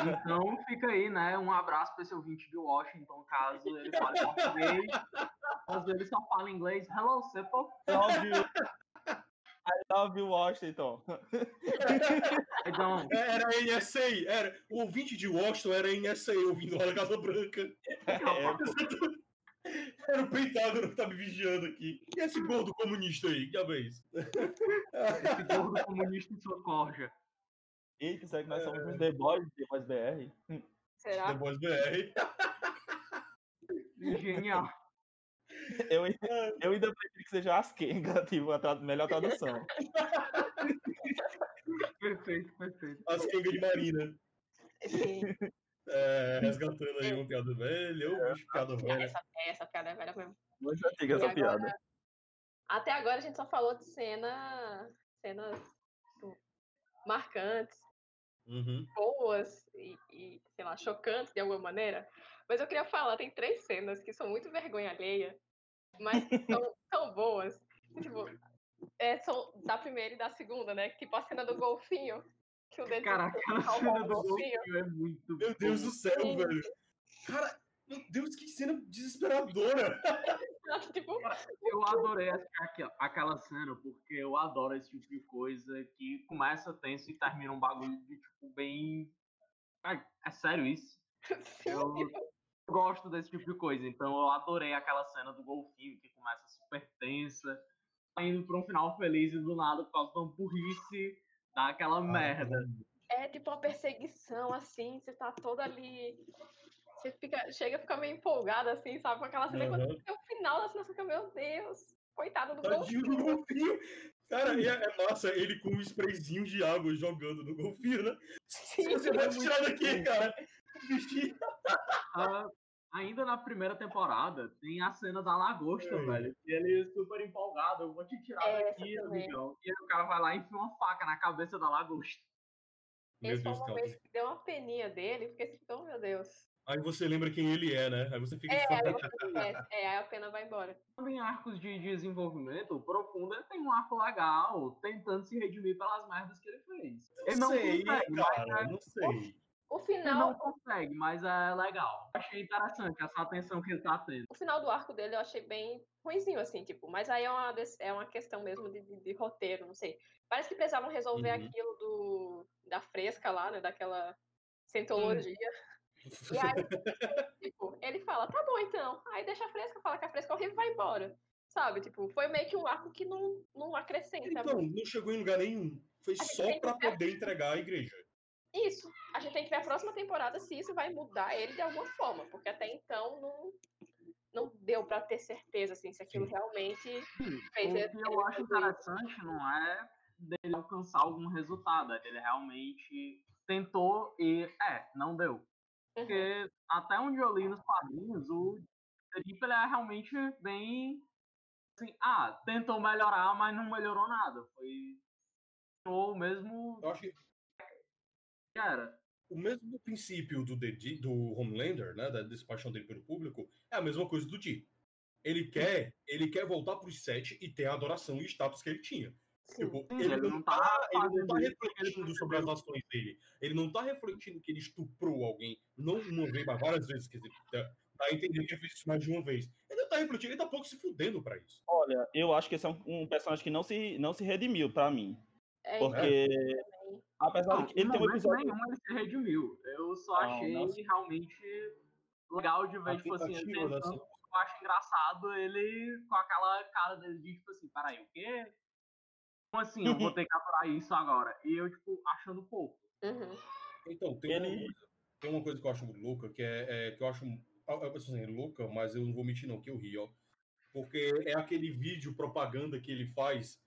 Speaker 5: Então fica aí, né? Um abraço para esse ouvinte de Washington, caso ele fale português. Caso ele só fala inglês. Hello,
Speaker 3: you. I love you, Washington.
Speaker 5: Então,
Speaker 1: É, Era NSA, era. O ouvinte de Washington era NSA ouvindo a Casa Branca. Era o Pentágono que tá me vigiando aqui. E esse gordo comunista aí? Que diabo é isso?
Speaker 5: esse gordo comunista em sua corja.
Speaker 3: Eita, será que nós somos os The Boys, The Boys BR?
Speaker 2: Será?
Speaker 1: The Boys BR.
Speaker 5: Genial.
Speaker 3: Eu, ainda- eu ainda prefiro que seja Askenga, tipo, a tra- melhor tradução.
Speaker 5: Perfeito, perfeito.
Speaker 1: As de Marina.
Speaker 2: Sim.
Speaker 1: É, resgatando aí uma piada velha. Ô, bicho, piada velha.
Speaker 2: Essa, essa piada é velha mesmo.
Speaker 3: Muito antiga essa
Speaker 2: agora-
Speaker 3: piada.
Speaker 2: Até agora a gente só falou de cena, cenas tipo, marcantes,
Speaker 1: Uhum.
Speaker 2: boas e, e, sei lá, chocantes de alguma maneira. Mas eu queria falar, tem três cenas que são muito vergonha alheia, mas que são tão boas. Tipo, é, são da primeira e da segunda, né? Tipo a cena do golfinho. Que o dedo
Speaker 5: Cara, aquela
Speaker 2: salva
Speaker 5: cena do
Speaker 2: golfinho.
Speaker 5: é muito
Speaker 1: Meu Deus
Speaker 5: boa.
Speaker 1: do céu,
Speaker 2: Sim.
Speaker 1: velho. Cara, meu Deus, que cena desesperadora.
Speaker 2: tipo,
Speaker 5: Eu adorei aquela, aquela cena, porque eu adoro esse tipo de coisa que começa tenso e termina um bagulho de tipo bem. Ai, é sério isso?
Speaker 2: sim,
Speaker 5: Eu gosto desse tipo de coisa, então eu adorei aquela cena do golfinho que começa super tensa, tá indo pra um final feliz e do nada, por causa de uma burrice, dá aquela merda.
Speaker 2: é tipo uma perseguição, assim, você tá toda ali. Você fica, chega a ficar meio empolgada, assim, sabe? Com aquela cena. Quando
Speaker 1: Aham.
Speaker 2: é o final da cena, você fica, meu Deus, coitado do
Speaker 1: Tadinho do
Speaker 2: golfinho.
Speaker 1: golfinho. Cara, e é, é massa ele com um sprayzinho de água jogando no golfinho, né?
Speaker 2: Sim.
Speaker 1: você vai tirar daqui, cara. Bichinho.
Speaker 5: Ah, ainda na primeira temporada, tem a cena da lagosta,
Speaker 1: Hum.
Speaker 5: velho. E ele super empolgado, eu vou te tirar
Speaker 2: Essa
Speaker 5: daqui, amigão. E aí o cara vai lá e enfia uma faca na cabeça da lagosta.
Speaker 1: Meu
Speaker 2: Esse foi
Speaker 1: Deus,
Speaker 2: um
Speaker 1: cara.
Speaker 2: momento que deu uma peninha dele, porque assim, oh meu Deus.
Speaker 1: Aí você lembra quem ele é, né? Aí você fica
Speaker 2: É, aí você. É, aí a pena vai embora.
Speaker 5: Em arcos de desenvolvimento, o Profundo ele tem um arco legal, tentando se redimir pelas merdas que ele fez. Ele não
Speaker 1: sei,
Speaker 5: consegue,
Speaker 1: cara,
Speaker 5: mas é-
Speaker 1: não sei.
Speaker 2: O
Speaker 5: ele
Speaker 2: final,
Speaker 5: não consegue, mas é legal. Achei interessante essa atenção que ele tá tendo.
Speaker 2: o final do arco dele eu achei bem ruinzinho, assim, tipo, mas aí é uma, é uma questão mesmo de, de- de roteiro, não sei. Parece que precisavam resolver
Speaker 1: Uhum.
Speaker 2: aquilo do, da fresca lá, né, daquela cientologia. E aí, tipo, ele fala, tá bom então. Aí deixa a fresca, fala que a fresca é horrível e vai embora. Sabe, tipo, foi meio que um arco que não, não acrescenta
Speaker 1: Então,
Speaker 2: muito.
Speaker 1: não chegou em lugar nenhum. Foi só
Speaker 2: ver-
Speaker 1: poder entregar a igreja.
Speaker 2: Isso. A gente tem que ver a próxima temporada se isso vai mudar ele de alguma forma, porque até então não, não deu pra ter certeza, assim, se aquilo
Speaker 1: Sim.
Speaker 2: realmente
Speaker 5: Sim,
Speaker 2: fez
Speaker 5: o
Speaker 2: ele-
Speaker 5: que
Speaker 2: ele
Speaker 5: eu acho
Speaker 2: fazer
Speaker 5: interessante não é dele alcançar algum resultado, é dele realmente tentou e, é, não deu.
Speaker 2: Uhum.
Speaker 5: Porque até onde eu li nos quadrinhos, o Deep ele é realmente bem assim, ah, tentou melhorar, mas não melhorou nada. Foi o mesmo
Speaker 1: Eu acho que
Speaker 5: era.
Speaker 1: o mesmo princípio do, Dedi- do Homelander, né? Da dessa paixão dele pelo público, é a mesma coisa do Di. Ele quer, ele quer voltar pros sete e ter a adoração e status que ele tinha.
Speaker 2: Sim.
Speaker 1: Tipo,
Speaker 5: Sim,
Speaker 1: ele, não tá, ele não tá
Speaker 5: ele
Speaker 1: refletindo sobre as ações dele. Ele não tá refletindo que ele estuprou alguém, não uma vez, mas várias vezes. Quer dizer, tá, tá entendendo que ele fez isso mais de uma vez. Ele não tá refletindo, ele tá pouco se fudendo pra isso.
Speaker 3: Olha, eu acho que esse é um, um personagem que não se, não se redimiu pra mim.
Speaker 2: É,
Speaker 3: Porque,
Speaker 2: também.
Speaker 3: Apesar
Speaker 5: Não,
Speaker 3: de que ele
Speaker 5: em
Speaker 3: tem um
Speaker 5: momento
Speaker 3: episódio.
Speaker 5: nenhum ele se redimiu. Eu só
Speaker 3: Não,
Speaker 5: achei
Speaker 3: não
Speaker 5: realmente legal de ver, tipo assim, ele tentando,
Speaker 1: dessa-
Speaker 5: eu acho engraçado ele com aquela cara dele de tipo assim, peraí, o quê? Como assim, eu vou ter que aturar isso agora? E eu, tipo, achando pouco.
Speaker 2: Uhum.
Speaker 1: Então, tem, uma,
Speaker 3: Ele-
Speaker 1: coisa, tem uma coisa que eu acho louca, que é, é- que eu acho. ah, ah, Assim, é louca, mas eu não vou mentir, não, que eu ri, ó. Porque é aquele vídeo propaganda que ele faz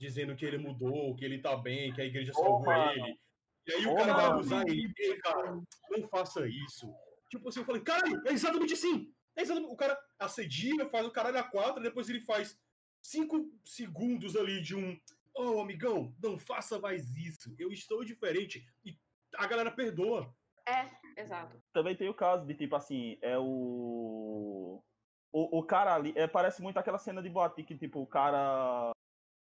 Speaker 1: dizendo que ele mudou, que ele tá bem, que a igreja salvou
Speaker 3: mano.
Speaker 1: ele. E aí o cara vai abusar ele. Cara, não faça isso. Tipo assim, eu falei, caralho, é exatamente assim. É exatamente, o cara assedia, faz o caralho a quatro, depois ele faz cinco segundos ali de um. Oh, amigão, não faça mais isso. Eu estou diferente. E a galera perdoa.
Speaker 2: É, exato.
Speaker 3: Também tem o caso de, tipo assim, é o. O, o cara ali. É, parece muito aquela cena de boate que, tipo, o cara.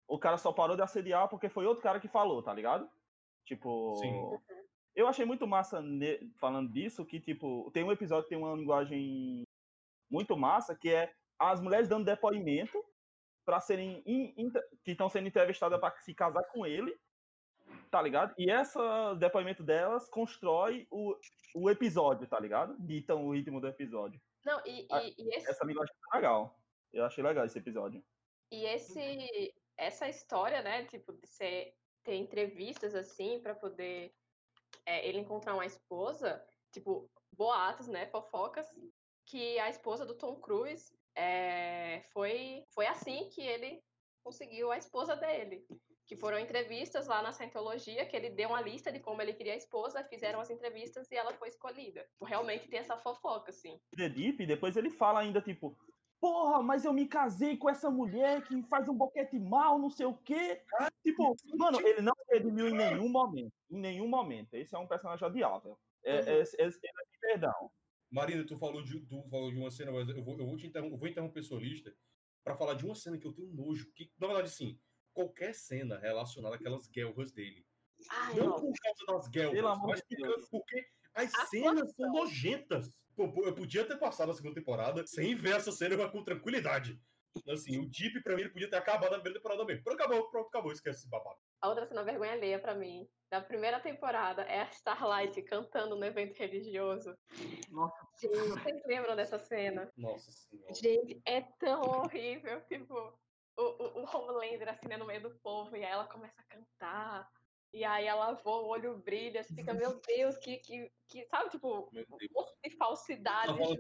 Speaker 3: O cara só parou de assediar porque foi outro cara que falou, tá ligado? Tipo.
Speaker 1: Sim.
Speaker 3: Eu achei muito massa ne- falando disso, que, tipo, tem um episódio que tem uma linguagem muito massa, que é as mulheres dando depoimento para serem in- inter- que estão sendo entrevistadas para se casar com ele, tá ligado? E esse depoimento delas constrói o, o episódio, tá ligado? Ditam o ritmo do episódio.
Speaker 2: Não, e,
Speaker 3: Ah,
Speaker 2: e, e esse,
Speaker 3: Essa linguagem é legal. Eu achei legal esse episódio.
Speaker 2: e esse, essa história, né, tipo, de ser, ter entrevistas assim pra poder é, ele encontrar uma esposa, tipo, boatos, né, fofocas, que a esposa do Tom Cruise é, foi, foi assim que ele conseguiu a esposa dele. Que foram entrevistas lá na Scientologia, que ele deu uma lista de como ele queria a esposa, fizeram as entrevistas e ela foi escolhida. Realmente tem essa fofoca, assim.
Speaker 3: The depois ele fala ainda, tipo, porra, mas eu me casei com essa mulher que faz um boquete mal, não sei o quê. Tipo, mano, ele não se redimiu em nenhum momento. Em nenhum momento. Esse é um personagem odiável. É, é, ele é de perdão.
Speaker 1: Marina, tu falou de, tu falou de uma cena, mas eu vou, eu vou te interromper, eu vou interromper sua lista pra falar de uma cena que eu tenho nojo. Que, na verdade, sim, qualquer cena relacionada àquelas guerras dele.
Speaker 2: Ai,
Speaker 1: Não por causa das guerras,
Speaker 3: Pelo amor
Speaker 1: mas
Speaker 3: de
Speaker 1: porque, as
Speaker 2: A
Speaker 1: cenas são nojentas. Eu podia ter passado a segunda temporada sem ver essa cena com tranquilidade. Assim, o Deep, pra mim, ele podia ter acabado na primeira temporada mesmo. Pronto, acabou, pronto, acabou, esquece esse babado.
Speaker 2: A outra cena vergonha alheia pra mim, da primeira temporada, é a Starlight cantando no evento religioso.
Speaker 5: Nossa,
Speaker 2: Gente, vocês lembram dessa cena?
Speaker 1: Nossa senhora.
Speaker 2: Gente, é tão horrível. Tipo, o, o, o Homelander assim, né, no meio do povo, e aí ela começa a cantar. E aí ela voa, o olho brilha, você fica, meu Deus, que, que, que sabe, tipo, um de falsidade.
Speaker 1: Do,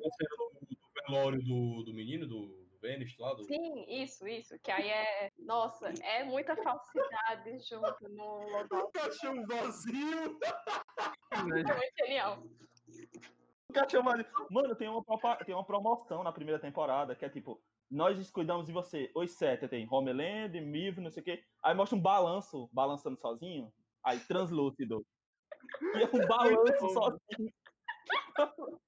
Speaker 1: velório do, do menino, do, do Venice lá? Do...
Speaker 2: Sim, isso, isso. Que aí é. Nossa, é muita falsidade junto no local.
Speaker 1: O caixão vazio!
Speaker 2: É muito genial.
Speaker 3: O cachorro ali- Mano, tem uma, tem uma promoção na primeira temporada que é tipo, nós cuidamos de você. Os sete tem Homeland, Miv, não sei o quê. Aí mostra um balanço, balançando sozinho. Aí, translúcido. E é um balanço sozinho.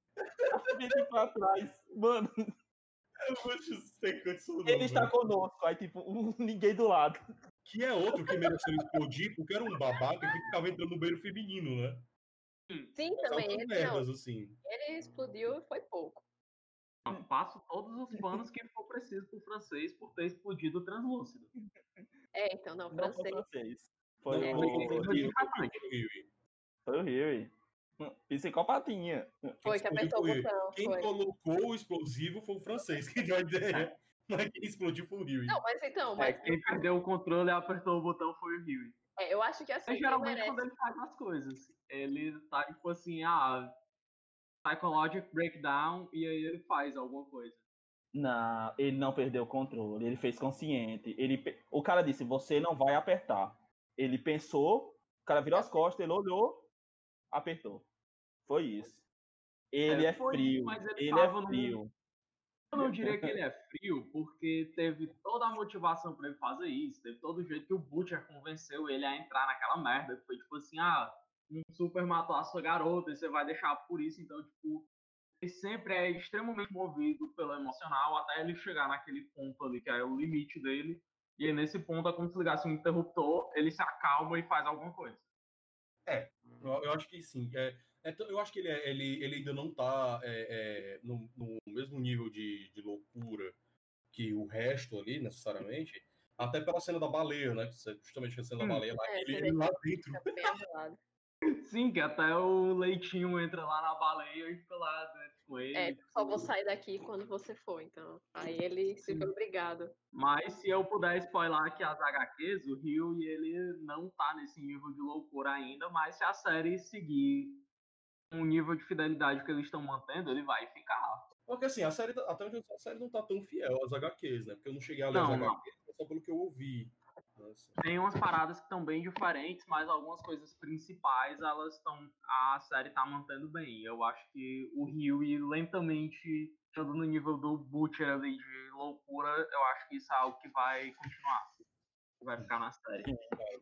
Speaker 3: Frente pra trás. Mano,
Speaker 1: Eu vou te sem condição não,
Speaker 3: ele está
Speaker 1: velho.
Speaker 3: conosco. Aí, tipo, um- ninguém do lado.
Speaker 1: Que é outro que mereceu explodir, porque era um babaca que ficava entrando no banheiro feminino, né?
Speaker 2: Sim,
Speaker 1: Mas
Speaker 2: também. Ele, não,
Speaker 1: merdas, assim.
Speaker 2: ele explodiu e foi pouco.
Speaker 5: Eu passo todos os panos que for preciso pro francês por ter explodido o translúcido.
Speaker 2: É, então, não,
Speaker 3: Não foi
Speaker 2: francês.
Speaker 3: Foi
Speaker 1: Não,
Speaker 2: É,
Speaker 3: o,
Speaker 1: foi
Speaker 5: francês.
Speaker 1: o Rio, foi o Rio.
Speaker 3: foi o Rio. Psicopatinha.
Speaker 2: Foi que apertou o botão.
Speaker 1: Quem
Speaker 2: Foi.
Speaker 1: colocou o explosivo foi o francês, que deu a ideia. Mas quem explodiu foi o Rio.
Speaker 2: Não, mas então,
Speaker 5: É,
Speaker 2: mas
Speaker 5: quem perdeu o controle e apertou o botão foi o Huey.
Speaker 2: é, eu acho que assim, ele
Speaker 5: geralmente quando ele faz as coisas, ele tá tipo assim, ah, psychological breakdown, e aí ele faz alguma coisa.
Speaker 3: Não, ele não perdeu o controle, ele fez consciente. Ele, pe- o cara disse, você não vai apertar. Ele pensou, o cara virou as costas, ele olhou, apertou. Foi isso. Ele
Speaker 5: É,
Speaker 3: é,
Speaker 5: foi,
Speaker 3: frio,
Speaker 5: mas ele
Speaker 3: ele é frio.
Speaker 5: Eu não diria que ele é frio, porque teve toda a motivação pra ele fazer isso, teve todo o jeito que o Butcher convenceu ele a entrar naquela merda, foi tipo assim, ah, um super matou a sua garota e você vai deixar por isso, então, tipo, ele sempre é extremamente movido pelo emocional até ele chegar naquele ponto ali, que é o limite dele, e aí nesse ponto é como se ligasse um interruptor, ele se acalma e faz alguma coisa.
Speaker 1: Eu, eu acho que sim. É, é eu acho que ele, é- ele, ele ainda não tá é, é, no, no mesmo nível de, de loucura que o resto ali, necessariamente. Até pela cena da baleia, né? Justamente a cena
Speaker 5: Hum.
Speaker 1: da baleia lá.
Speaker 2: É,
Speaker 1: ele, ele lá dentro.
Speaker 2: Fica.
Speaker 5: Sim, que até o leitinho entra lá na baleia e fica lá dentro com ele.
Speaker 2: É, só vou sair daqui quando você for, então. Aí ele se
Speaker 5: Sim.
Speaker 2: vê obrigado.
Speaker 5: Mas se eu puder spoiler aqui as HQs, o Rio e ele não tá nesse nível de loucura ainda, mas se a série seguir um nível de fidelidade que eles estão mantendo, ele vai ficar.
Speaker 1: Porque assim, a série, tá- até onde eu sei, a série não tá tão fiel às HQs, né? Porque eu não cheguei a ler
Speaker 5: Não,
Speaker 1: as
Speaker 5: não.
Speaker 1: HQs, só pelo que eu ouvi. Nossa.
Speaker 5: Tem umas paradas que estão bem diferentes, mas algumas coisas principais elas estão. A série tá mantendo bem. Eu acho que o Rio e lentamente chegando no nível do Butcher ali de loucura, eu acho que isso é algo que vai continuar. Vai ficar na série.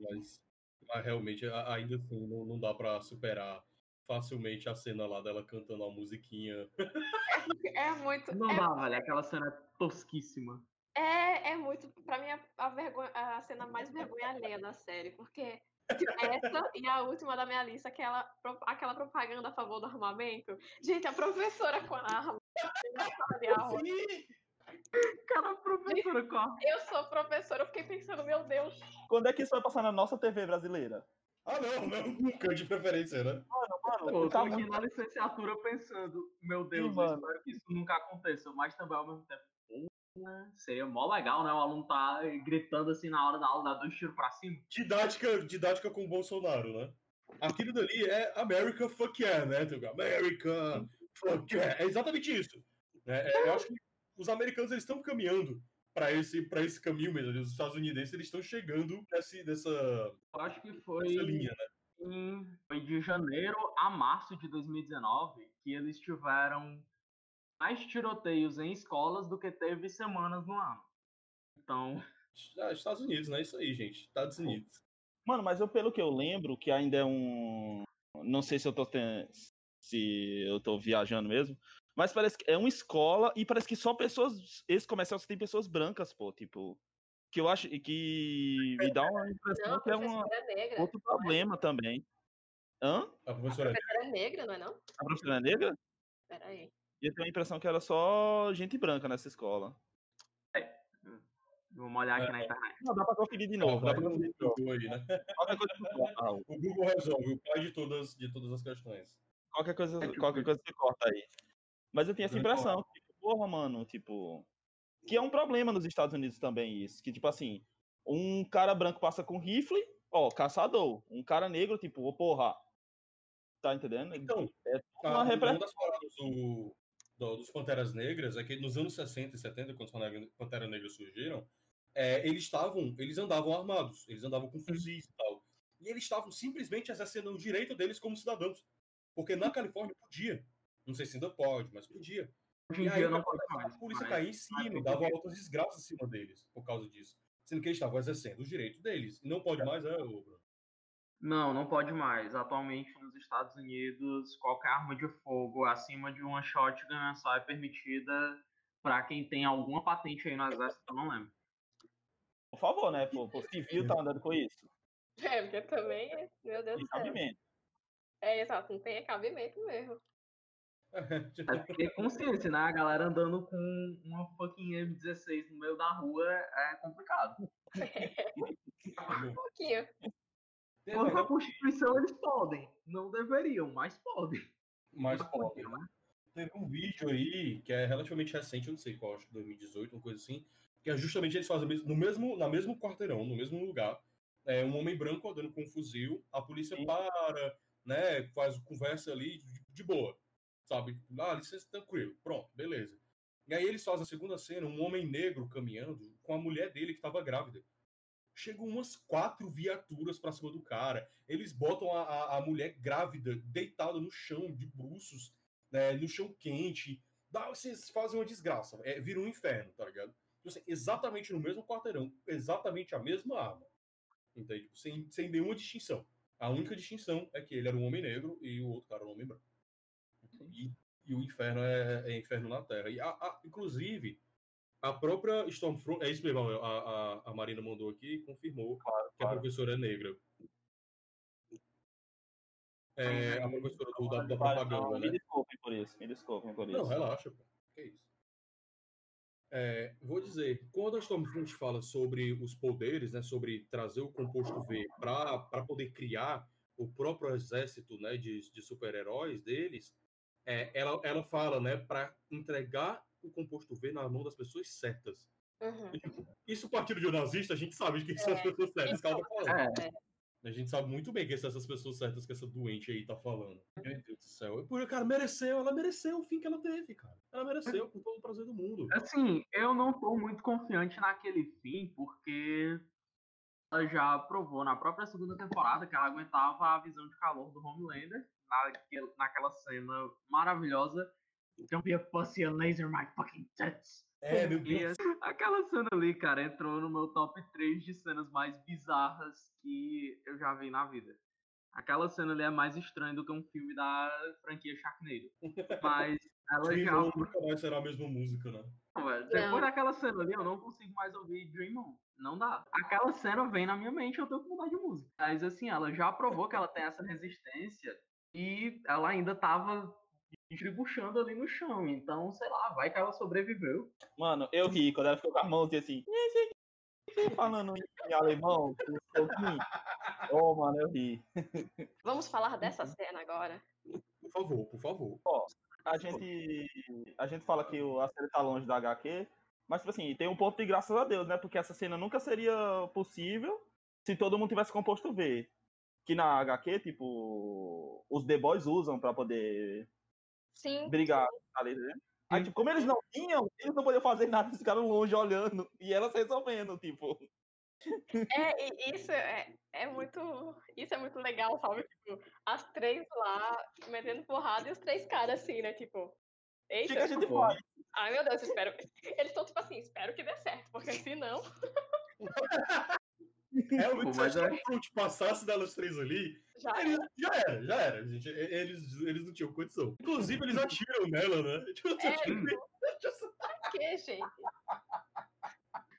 Speaker 1: Mas, mas realmente, ainda assim, não, não dá pra superar facilmente a cena lá dela cantando a musiquinha.
Speaker 2: É muito.
Speaker 5: Não
Speaker 2: é,
Speaker 5: dá, velho. Aquela cena é tosquíssima.
Speaker 2: É, é muito. Pra mim, a, a, vergonha, a cena mais vergonha alheia da série. Porque essa e a última da minha lista, aquela, aquela propaganda a favor do armamento. Gente, a professora com a arma.
Speaker 5: Cara, professora com a
Speaker 2: Eu sou professora, eu fiquei pensando, meu Deus.
Speaker 3: Quando é que isso vai passar na nossa TV brasileira?
Speaker 1: Ah, não, não, nunca de preferência, né?
Speaker 3: Mano,
Speaker 5: Pô, eu tô
Speaker 3: tá
Speaker 5: aqui
Speaker 3: muito...
Speaker 5: na licenciatura pensando, meu Deus, eu
Speaker 3: mano.
Speaker 5: espero que isso nunca aconteça, mas também ao mesmo tempo, seria mó legal, né? O aluno tá gritando assim na hora da aula, dar dois tiros pra cima.
Speaker 1: Didática, didática com o Bolsonaro, né? Aquilo dali é America fuck yeah, né? America fuck yeah. É exatamente isso. É, é, eu acho que os americanos eles estão caminhando para esse, pra esse caminho mesmo. Os estadunidenses eles estão chegando nesse, nessa,
Speaker 5: Eu acho que foi,
Speaker 1: linha, né?
Speaker 5: em- foi de janeiro a março de 2019 que eles tiveram mais tiroteios em escolas do que teve semanas no ano. Então,
Speaker 1: Ah, Estados Unidos, né? Isso aí, gente. Estados Unidos.
Speaker 3: Mano, mas eu, pelo que eu lembro, que ainda é um. Não sei se eu tô ten- se eu tô viajando mesmo. Mas parece que é uma escola e parece que só pessoas. Esse comercial só tem pessoas brancas, pô, tipo. Que eu acho que me dá uma impressão
Speaker 2: Não, a
Speaker 3: que é uma,
Speaker 2: professora é negra.
Speaker 3: outro problema também. Hã?
Speaker 1: A
Speaker 2: A
Speaker 1: professora
Speaker 2: professora é negra, não é não?
Speaker 3: A professora é negra?
Speaker 2: Peraí.
Speaker 3: E eu tenho a impressão que era só gente branca nessa escola.
Speaker 5: vamos olhar aqui
Speaker 1: É.
Speaker 5: na internet.
Speaker 3: Não, dá pra conferir de
Speaker 1: Ah,
Speaker 3: novo. Dá pra conferir de novo.
Speaker 1: Aí, né?
Speaker 3: Qualquer coisa que corta, Raul.
Speaker 1: O Google resolve, o pai de todas, de todas as questões.
Speaker 3: Qualquer coisa,
Speaker 5: É
Speaker 3: qualquer coisa que corta aí. Mas eu tenho essa impressão, tipo, porra, mano, tipo. Que é um problema nos Estados Unidos também, isso. Que, tipo assim, um cara branco passa com rifle, Ó, caçador. Um cara negro, tipo, ô porra. Tá entendendo?
Speaker 1: Então,
Speaker 3: é
Speaker 1: a-
Speaker 3: uma
Speaker 1: das paradas do, do- dos Panteras Negras é que nos anos 60 e 70, quando os Pantera- Panteras Negras surgiram, é, eles estavam, eles andavam armados, eles andavam com fuzis e tal. E eles estavam simplesmente exercendo o direito deles como cidadãos. Porque na Califórnia podia. Não sei se ainda pode, mas podia.
Speaker 5: Hoje
Speaker 1: E
Speaker 5: em
Speaker 1: aí
Speaker 5: dia
Speaker 1: o que
Speaker 5: não pode mais.
Speaker 1: a polícia caía em cima, dava altas desgraças em cima deles por causa disso. Sendo que eles estavam exercendo o direito deles. E não pode mais, é, Bruno.
Speaker 5: Não, não pode mais. Atualmente nos Estados Unidos, qualquer arma de fogo acima de uma shotgun só é permitida para quem tem alguma patente aí no exército, eu não lembro.
Speaker 3: Por favor, né? Pô, o civil tá andando com isso.
Speaker 2: É, porque também, meu Deus
Speaker 3: Tem
Speaker 2: do céu.
Speaker 3: cabimento.
Speaker 2: É, exato, não tem cabimento mesmo.
Speaker 5: É ter consciência, né? A galera andando com uma fucking M16 no meio da rua é complicado.
Speaker 2: Um pouquinho.
Speaker 5: A
Speaker 1: até-
Speaker 5: Constituição eles podem. Não deveriam, mas podem.
Speaker 1: Mas
Speaker 5: Mas
Speaker 1: pode,
Speaker 5: podiam, né?
Speaker 1: Teve um vídeo aí que é relativamente recente, eu não sei qual, acho que 2018, uma coisa assim, que é justamente eles fazem no mesmo, na mesmo quarteirão, no mesmo lugar, é, um homem branco andando com um fuzil, a polícia
Speaker 3: Sim.
Speaker 1: para, né, faz conversa ali de, de boa, sabe? Ah, licença, tranquilo, pronto, beleza. E aí eles fazem a segunda cena, um homem negro caminhando com a mulher dele que estava grávida. Chegam umas quatro viaturas pra cima do cara. Eles botam a, a, a mulher grávida deitada no chão, de bruços, né, no chão quente. Dá, vocês fazem uma desgraça. É, vira um inferno, tá ligado? Tipo assim, exatamente no mesmo quarteirão, exatamente a mesma arma. Entende? Sem, sem nenhuma distinção. A única distinção é que ele era um homem negro e o outro cara era um homem branco. E, e o inferno é, é inferno na Terra. E a, a- inclusive, a própria Stormfront. É isso mesmo, a, a, a Marina mandou aqui e confirmou que a
Speaker 3: claro.
Speaker 1: professora é negra. É, a professora do, da, da propaganda,
Speaker 3: não,
Speaker 1: né?
Speaker 3: Me desculpem por isso, me desculpem por isso.
Speaker 1: Não, relaxa, pô. Que isso. É, vou dizer, quando a Stormfront fala sobre os poderes, né, sobre trazer o composto V para poder criar o próprio exército né, de, de super-heróis deles, é, ela, ela fala né, para entregar o composto V na mão das pessoas certas.
Speaker 2: Uhum.
Speaker 1: Isso, partido de um nazista, a gente sabe que são as pessoas certas que ela tá falando.
Speaker 5: É,
Speaker 1: A gente sabe muito bem que são essas pessoas certas que essa doente aí tá falando. Meu Deus do céu. E, Por, cara, mereceu, ela mereceu o fim que ela teve, cara. Ela mereceu com todo o prazer do mundo.
Speaker 5: Assim, eu não tô muito confiante naquele fim, porque ela já provou na própria segunda temporada que ela aguentava a visão de calor do Homelander, naquele, naquela cena maravilhosa. Don't be a pussy and laser my fucking tits.
Speaker 1: É, meu Deus.
Speaker 5: aquela cena ali, cara, entrou no meu top 3 de cenas mais bizarras que eu já vi na vida. Aquela cena ali é mais estranha do que um filme da franquia Sharknado. Mas ela
Speaker 1: Dream
Speaker 5: já
Speaker 1: On nunca mais será a mesma música, né?
Speaker 5: não, velho. Depois
Speaker 2: Não.
Speaker 5: daquela cena ali, eu não consigo mais ouvir Dream On. Não dá. Aquela cena vem na minha mente, eu tenho que mudar de música. Mas assim, ela já provou que ela tem essa resistência e ela ainda tava distribuindo ali no chão. Então, sei lá, vai que ela sobreviveu.
Speaker 3: Mano, eu ri quando ela ficou com a mão assim, falando em alemão. Oh, mano, eu ri.
Speaker 2: Vamos falar dessa cena agora.
Speaker 1: Por favor, por favor.
Speaker 3: A gente, a gente fala que o- a série tá longe da HQ, mas, tipo assim, tem um ponto de graças a Deus, né? Porque essa cena nunca seria possível se todo mundo tivesse composto V. Que na HQ, tipo, os The Boys usam pra poder
Speaker 2: Sim,
Speaker 3: brigar ali, né? Aí, tipo, como eles não tinham, eles não podiam fazer nada, eles ficaram longe olhando e elas resolvendo, tipo.
Speaker 2: é, e isso é, é muito. Isso é muito legal, sabe? Tipo, as três lá metendo porrada e os três caras assim, né? Tipo.
Speaker 3: O que,
Speaker 2: Eita,
Speaker 3: que a gente
Speaker 5: Pô.
Speaker 3: faz?
Speaker 2: ai meu Deus, espero. Eles estão tipo assim, espero que dê certo, porque senão.
Speaker 1: Realmente,
Speaker 5: Pô,
Speaker 1: se a
Speaker 5: mas eu-
Speaker 1: Stormfront passasse delas três ali,
Speaker 2: Já
Speaker 1: eles, já era, já era, gente. Eles, eles não tinham condição. Inclusive, eles atiram nela, né? Tipo,
Speaker 2: É,
Speaker 1: tipo,
Speaker 2: pra quê, gente?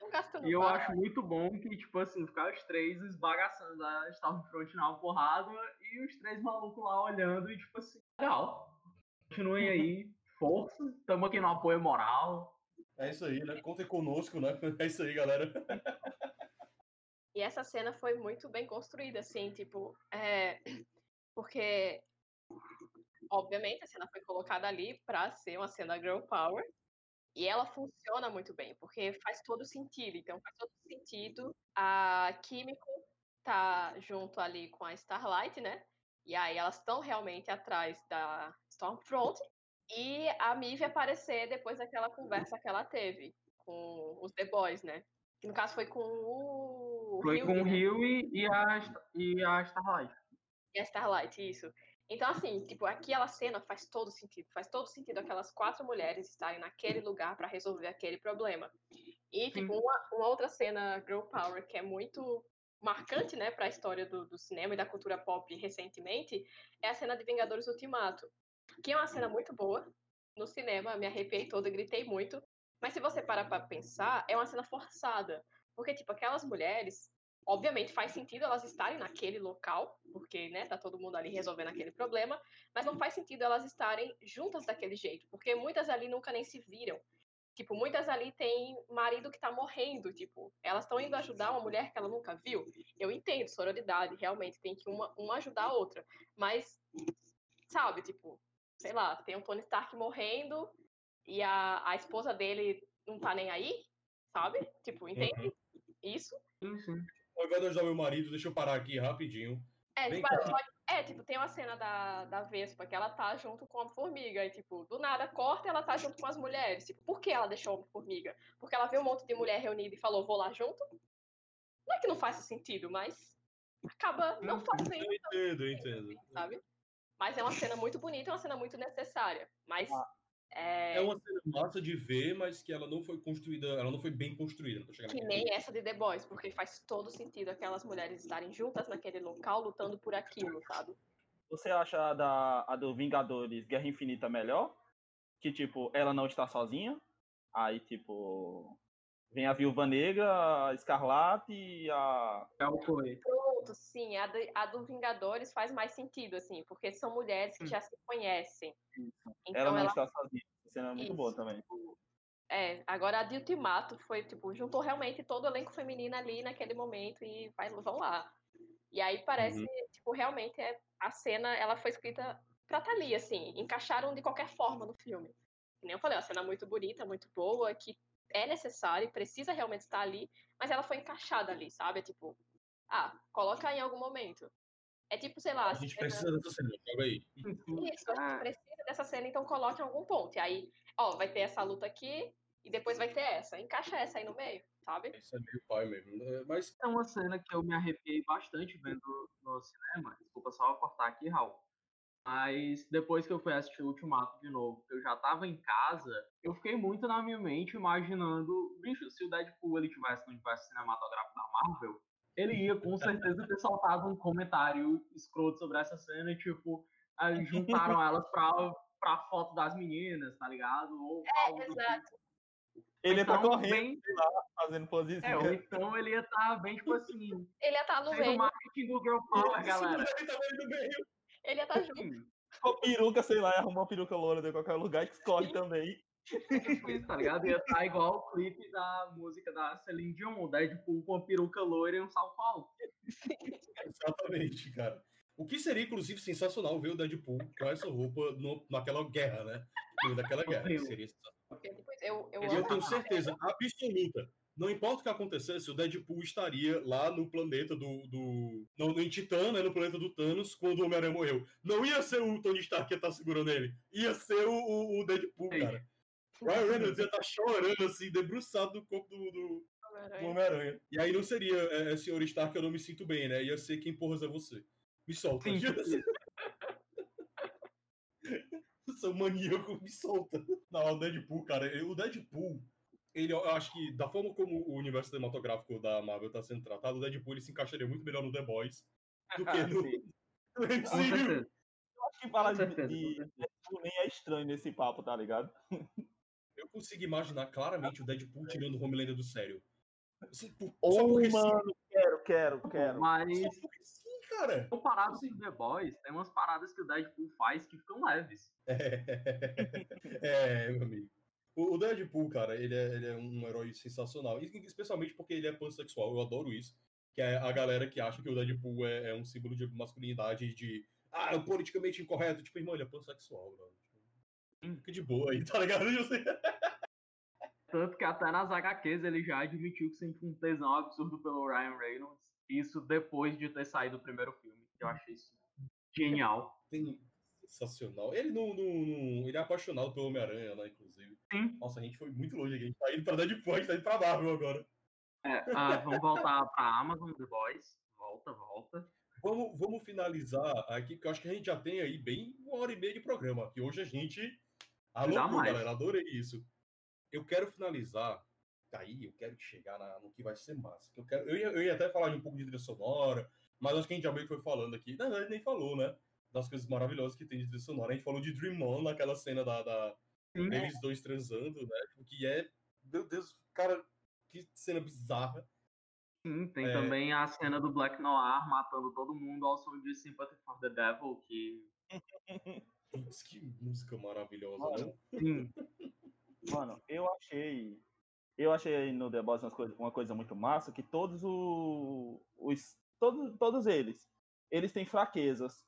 Speaker 2: Não gastando
Speaker 5: E eu acho muito bom que, tipo assim, ficar os três esbagaçando a Stormfront na porrada e os três malucos lá olhando e, tipo assim, legal. Continuem aí, força, tamo aqui no apoio moral.
Speaker 1: É isso aí, né? Contem conosco, né? É isso aí, galera.
Speaker 2: E essa cena foi muito bem construída, assim, tipo, é, porque, obviamente, a cena foi colocada ali pra ser uma cena girl power, e ela funciona muito bem, porque faz todo sentido. Então, faz todo sentido a Químico tá junto ali com a Starlight, né? E aí elas estão realmente atrás da Stormfront. E a Mive aparecer depois daquela conversa que ela teve com os The Boys, né? Que no caso foi com o.
Speaker 5: Foi
Speaker 2: Hughie,
Speaker 5: com o? Rio e a, e a Starlight.
Speaker 2: E a Starlight, isso. Então, assim, tipo, aquela cena faz todo sentido. Faz todo sentido aquelas quatro mulheres estarem naquele lugar para resolver aquele problema. E, tipo, uma, uma outra cena Girl Power que é muito marcante, né, para a história do, do cinema e da cultura pop recentemente, é a cena de Vingadores Ultimato. Que é uma cena muito boa. No cinema, me arrepiei toda, gritei muito. Mas se você parar pra pensar, é uma cena forçada. Porque, tipo, aquelas mulheres obviamente faz sentido elas estarem naquele local, porque, né, tá todo mundo ali resolvendo aquele problema, mas não faz sentido elas estarem juntas daquele jeito, porque muitas ali nunca nem se viram. Tipo, muitas ali têm marido que tá morrendo, tipo, elas estão indo ajudar uma mulher que ela nunca viu. Eu entendo, sororidade, realmente tem que uma, uma ajudar a outra, mas sabe, tipo, sei lá, tem um Tony Stark morrendo e a, a esposa dele não tá nem aí, sabe? Tipo, entende? Isso.
Speaker 5: Sim, sim.
Speaker 1: Ao invés de ajudar meu marido, deixa eu parar aqui rapidinho.
Speaker 2: É, tipo, é, tipo, tem uma cena da, da Vespa que ela tá junto com a formiga, e, tipo, do nada corta e ela tá junto com as mulheres. Tipo, por que ela deixou a formiga? Porque ela viu um monte de mulher reunida e falou, vou lá junto? Não é que não faz sentido, mas acaba não fazendo,
Speaker 1: Eu entendo, eu entendo.
Speaker 2: sabe? Mas é uma cena muito bonita, é uma cena muito necessária. Mas é,
Speaker 1: É uma cena massa de ver, mas que ela não foi construída, ela não foi bem construída.
Speaker 2: Que nem essa de The Boys, porque faz todo sentido aquelas mulheres estarem juntas naquele local lutando por aquilo, sabe?
Speaker 3: Você acha a, da, a do Vingadores Guerra Infinita melhor? Que, tipo, ela não está sozinha. Aí, tipo, vem a Viúva Negra, a Escarlate e a.
Speaker 5: É o foi.
Speaker 2: Pronto, sim, a, de- a do Vingadores faz mais sentido, assim, porque são mulheres que
Speaker 5: Hum.
Speaker 2: já se conhecem. Então
Speaker 3: ela não
Speaker 2: ela.
Speaker 3: está sozinha. Essa cena é muito boa
Speaker 2: Isso.
Speaker 3: também.
Speaker 2: É, agora a de Ultimato foi, tipo, juntou realmente todo o elenco feminino ali naquele momento e vai, vão lá. E aí parece, tipo, realmente é, a cena, ela foi escrita pra tá ali, assim, encaixaram de qualquer forma no filme. Que nem eu falei, é uma cena muito bonita, muito boa, que é necessária e precisa realmente estar ali, mas ela foi encaixada ali, sabe? Tipo, ah, coloca em algum momento. É tipo, sei lá,
Speaker 1: A gente
Speaker 2: cena-
Speaker 1: precisa dessa cena, joga aí.
Speaker 2: isso, a gente
Speaker 5: Ah.
Speaker 2: precisa dessa cena, então coloque em algum ponto. E aí, ó, vai ter essa luta aqui e depois vai ter essa. Encaixa essa aí no meio, sabe?
Speaker 1: Isso é meio pai mesmo. É, Mas
Speaker 5: É uma cena que eu me arrepiei bastante vendo no cinema. Desculpa só cortar aqui, Raul. Mas depois que eu fui assistir o Ultimato de novo, que eu já tava em casa, eu fiquei muito na minha mente imaginando, bicho, se o Deadpool ele tivesse no universo cinematográfico da Marvel, ele ia com certeza ter soltado um comentário escroto sobre essa cena, e, tipo, aí juntaram elas pra, pra foto das meninas, tá ligado? Ou do tipo.
Speaker 2: Exato.
Speaker 3: Ele tá
Speaker 5: Então,
Speaker 3: correndo,
Speaker 5: bem-
Speaker 3: fazendo posição.
Speaker 5: É, ou então ele ia estar bem, tipo assim,
Speaker 2: Ele ia estar no
Speaker 5: sendo o
Speaker 2: meio,
Speaker 5: marketing do Girl Power, galera.
Speaker 1: Ele bem.
Speaker 2: ele ia estar junto.
Speaker 5: Sim,
Speaker 3: Com a peruca, sei lá, arruma uma peruca loura de qualquer lugar e escorre também.
Speaker 5: Isso, tá ligado? Ia estar igual o clipe da música da Celine Dion, o Deadpool com a peruca loira e um salto alto.
Speaker 1: Exatamente, cara. O que seria, inclusive, sensacional ver o Deadpool com essa roupa no- naquela guerra, né? No meio daquela guerra.
Speaker 5: Horrível.
Speaker 1: Seria sensacional.
Speaker 2: Eu, eu
Speaker 1: E eu tenho certeza absoluta. Não importa o que acontecesse, o Deadpool estaria lá no planeta do. do não, em Titã, né? No planeta do Thanos, quando o Homem-Aranha morreu. Não ia ser o Tony Stark que ia estar segurando ele. Ia ser o, o- o Deadpool,
Speaker 5: Sim.
Speaker 1: cara. Ryan Reynolds ia estar chorando, assim, debruçado no corpo do, do, do Homem-Aranha. E aí não seria, é, é, senhor Stark, eu não me sinto bem, né? Ia ser quem porras é você. Me solta. Seu maníaco, me solta. Não, o Deadpool, cara, o Deadpool, ele, eu acho que da forma como o universo cinematográfico da Marvel tá sendo tratado, o Deadpool ele se encaixaria muito melhor no The Boys do que no, MCU.
Speaker 5: certeza.
Speaker 3: Acho que falar de, de. Deadpool nem é estranho nesse papo, tá ligado?
Speaker 1: Eu consigo imaginar claramente o Deadpool tirando o Homelander do sério. Assim, por- só
Speaker 3: Ô,
Speaker 1: porque
Speaker 3: mano, quero, quero, quero.
Speaker 5: Mas,
Speaker 1: sim. Só porque sim, cara.
Speaker 5: comparado com The Boys, tem umas paradas que o Deadpool faz que ficam leves.
Speaker 1: É, meu amigo. O Deadpool, cara, ele é, ele é um herói sensacional. E Especialmente porque ele é pansexual. Eu adoro isso. Que é a galera que acha que o Deadpool é, é um símbolo de masculinidade de. Ah, é um politicamente incorreto. Tipo, irmão, ele é pansexual, bro. Fica de boa aí, tá ligado?
Speaker 5: Tanto que até nas HQs ele já admitiu que sente um tesão absurdo pelo Ryan Reynolds. isso depois de ter saído o primeiro filme. Eu achei isso genial.
Speaker 1: Tem sensacional. Ele não, ele é apaixonado pelo Homem-Aranha, né, inclusive.
Speaker 5: Sim.
Speaker 1: Nossa, a gente foi muito longe aqui. A gente tá indo pra Deadpool, a gente tá indo pra Marvel agora.
Speaker 5: É, ah, vamos voltar pra Amazon The Boys. Volta, volta.
Speaker 1: Vamos, vamos finalizar aqui, porque eu acho que a gente já tem aí bem uma hora e meia de programa. Que hoje a gente. Alô, galera, adorei isso. Eu quero finalizar. Aí, eu quero chegar na- no que vai ser massa. que Eu, quero, eu, ia, eu ia até falar de um pouco de trilha sonora, mas acho que a gente já meio que foi falando aqui. Na verdade, nem falou, né? Das coisas maravilhosas que tem de trilha sonora. A gente falou de Dream On naquela cena da, da,
Speaker 5: Sim.
Speaker 1: eles dois transando, né? Que é. Meu Deus, cara, que cena bizarra.
Speaker 5: Sim, tem
Speaker 1: É.
Speaker 5: também a cena do Black Noir matando todo mundo ao som de Sympathy for the Devil, que.
Speaker 1: Putz, que música maravilhosa, né?
Speaker 5: Sim,
Speaker 3: Mano, eu achei. Eu achei no The Boys umas coisa- uma coisa muito massa, que todos o- os. Todos, todos eles. Eles têm fraquezas.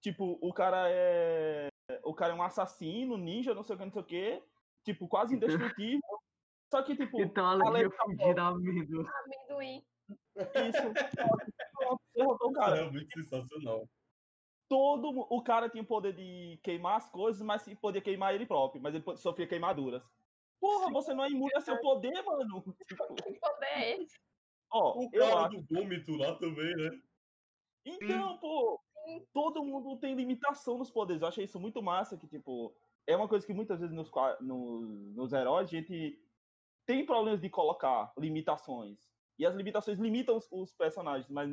Speaker 3: Tipo, o cara é. O cara é um assassino, ninja, não sei o que, não sei o que. Tipo, quase indestrutível. Só que, tipo,
Speaker 5: então a
Speaker 3: da
Speaker 5: fugida amigo.
Speaker 2: Amendoim.
Speaker 3: isso. Derrotou o cara.
Speaker 1: É muito sensacional.
Speaker 3: Todo o cara tinha o poder de queimar as coisas, mas sim podia queimar ele próprio, mas ele sofria queimaduras. Porra, você não é imune a seu poder, mano.
Speaker 2: Que poder é esse?
Speaker 3: ó,
Speaker 1: O cara
Speaker 3: acho.
Speaker 1: do vômito lá também, né?
Speaker 3: Então, pô, todo mundo tem limitação nos poderes. Eu achei isso muito massa, que, tipo, é uma coisa que muitas vezes nos, nos, nos heróis a gente tem problemas de colocar limitações. E as limitações limitam os, os personagens, mas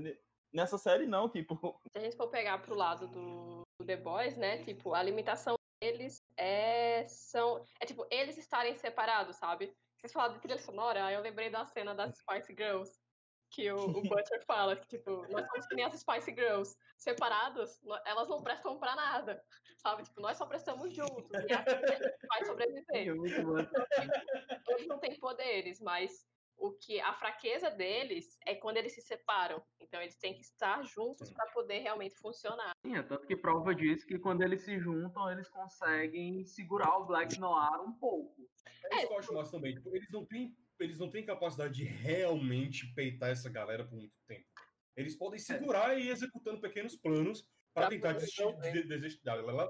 Speaker 3: nessa série não, tipo,
Speaker 2: Se a gente for pegar pro lado do, do The Boys, né? Tipo, a limitação deles é. São, é tipo, eles estarem separados, sabe? Vocês falaram de trilha sonora, aí eu lembrei da cena das Spice Girls. Que o, o Butcher fala que, tipo, nós somos que nem as Spice Girls. Separadas, elas não prestam pra nada. Sabe? Tipo, nós só prestamos juntos. E assim a gente vai sobreviver.
Speaker 5: É muito bom.
Speaker 2: eles não têm poderes, mas o que a fraqueza deles é quando eles se separam. Então eles têm que estar juntos para poder realmente funcionar.
Speaker 5: Sim, é tanto que prova disso que quando eles se juntam, eles conseguem segurar o Black Noir um pouco.
Speaker 1: É isso que eu acho massa também. Tipo, eles não têm, eles não têm capacidade de realmente peitar essa galera por muito tempo. Eles podem segurar e ir executando pequenos planos para tentar desestabilizar,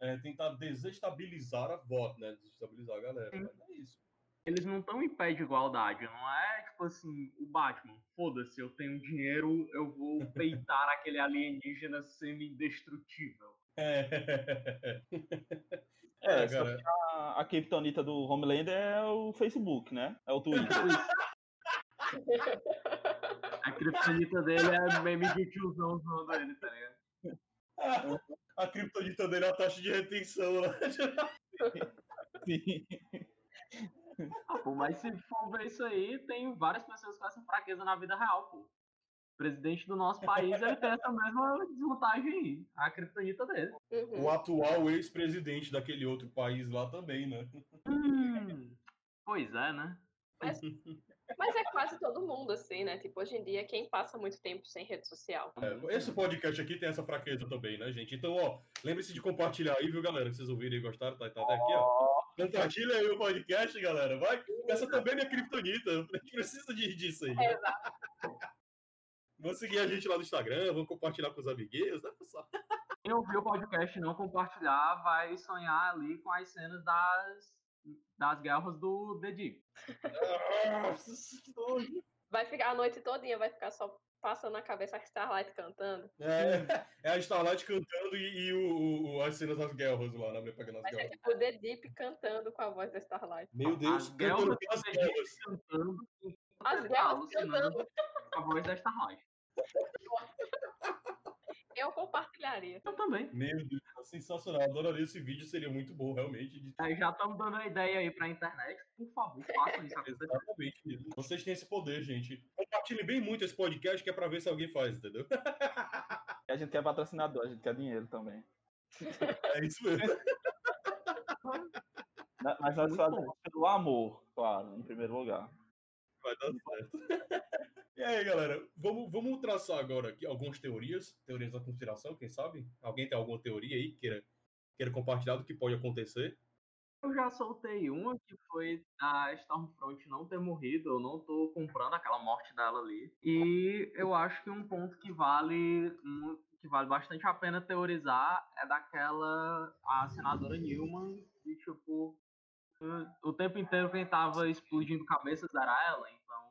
Speaker 1: é, tentar desestabilizar a voto, né? Desestabilizar a galera.
Speaker 5: Sim.
Speaker 1: Mas é isso.
Speaker 5: Eles não estão em pé de igualdade, não é tipo assim, o Batman, foda-se, eu tenho dinheiro, eu vou peitar aquele alienígena semi-indestrutível.
Speaker 1: É.
Speaker 3: É,
Speaker 1: É,
Speaker 3: só que a, a criptonita do Homelander é o Facebook, né? É o Twitter.
Speaker 5: A criptonita dele é meme de tiozão zoando ele, tá ligado?
Speaker 1: A criptonita dele é a taxa de retenção, né?
Speaker 3: Sim.
Speaker 5: Ah, pô, mas se for ver isso aí, tem várias pessoas com essa fraqueza na vida real, pô. O presidente do nosso país, ele tem essa mesma desvantagem aí, a criptonita dele.
Speaker 2: Uhum.
Speaker 1: O atual ex-presidente daquele outro país lá também, né?
Speaker 5: Hum, pois é, né?
Speaker 2: Mas é quase todo mundo, assim, né? Tipo, hoje em dia, quem passa muito tempo sem rede social?
Speaker 1: É, esse podcast aqui tem essa fraqueza também, né, gente? Então, ó, lembre-se de compartilhar aí, viu, galera? Que vocês ouviram e gostaram, tá, tá até aqui, ó. Compartilha aí o podcast, galera. Vai. Essa também é minha criptonita. A gente precisa de, disso aí.
Speaker 2: É, exato.
Speaker 1: Vão seguir a gente lá no Instagram, vão compartilhar com os amiguinhos, né, pessoal?
Speaker 5: Quem ouviu o podcast não compartilhar vai sonhar ali com as cenas das, das guerras do
Speaker 1: nojo.
Speaker 2: Vai ficar a noite todinha, vai ficar só passando na cabeça a Starlight cantando.
Speaker 1: É, é a Starlight cantando e, e o, o- as cenas das guerras lá, né? Pegando as
Speaker 2: ser
Speaker 1: guerras.
Speaker 2: tipo o The Deep cantando com a voz da Starlight.
Speaker 1: Meu Deus,
Speaker 5: As
Speaker 1: cantando
Speaker 5: Deep
Speaker 1: guerras.
Speaker 5: cantando.
Speaker 2: As guerras cantando.
Speaker 5: com a voz da Starlight.
Speaker 2: Eu compartilharia.
Speaker 5: Eu também.
Speaker 1: Meu Deus, tá sensacional. Adoraria esse vídeo, seria muito bom, realmente. de-
Speaker 5: Aí já estamos dando a ideia aí pra internet. Por favor, façam isso.
Speaker 1: Exatamente. Vocês têm esse poder, gente. Compartilhem bem muito esse podcast, que é pra ver se alguém faz, entendeu?
Speaker 3: A gente quer patrocinador, a gente quer dinheiro também.
Speaker 1: É isso mesmo.
Speaker 3: Mas nós fazemos pelo amor, claro, em primeiro lugar.
Speaker 1: Vai dar certo. E aí, galera, vamos, vamos traçar agora aqui algumas teorias, teorias da conspiração, quem sabe? Alguém tem alguma teoria aí que queira, queira compartilhar do que pode acontecer?
Speaker 5: Eu já soltei uma que foi a Stormfront não ter morrido. Eu não tô comprando aquela morte dela ali. E eu acho que um ponto que vale que vale bastante a pena teorizar é daquela a senadora Newman e tipo o- tempo inteiro quem tava explodindo cabeças era ela, então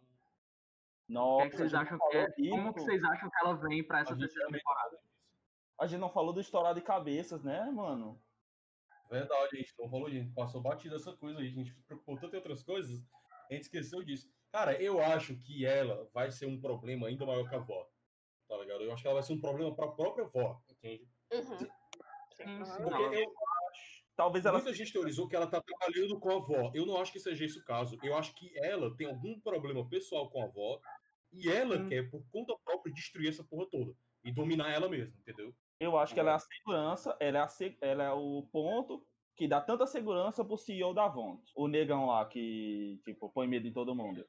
Speaker 5: o
Speaker 3: Nossa,
Speaker 5: que, é que vocês
Speaker 3: a gente
Speaker 5: acham que é, como que vocês acham que ela vem pra essa
Speaker 1: A gente
Speaker 5: terceira
Speaker 1: também
Speaker 5: temporada?
Speaker 3: A gente não falou do estourar de cabeças, né, mano?
Speaker 1: Verdade, a gente não falou disso. Passou batido essa coisa aí. A gente se preocupou tanto em outras coisas, a gente esqueceu disso. Cara, eu acho que ela vai ser um problema ainda maior que a avó. Tá ligado? Eu acho que ela vai ser um problema pra própria avó, entende?
Speaker 2: Uhum. Sim,
Speaker 5: Sim, sim,
Speaker 1: Porque eu,
Speaker 3: Talvez ela
Speaker 1: muita gente teorizou que ela tá trabalhando com a avó. Eu não acho que seja esse o caso. Eu acho que ela tem algum problema pessoal com a avó e ela
Speaker 5: Hum.
Speaker 1: quer, por conta própria, destruir essa porra toda. E dominar ela mesma, entendeu?
Speaker 3: Eu acho que ela é a segurança, ela é, a ela é o ponto que dá tanta segurança pro CEO da Vont. O negão lá que, tipo, põe medo em todo mundo.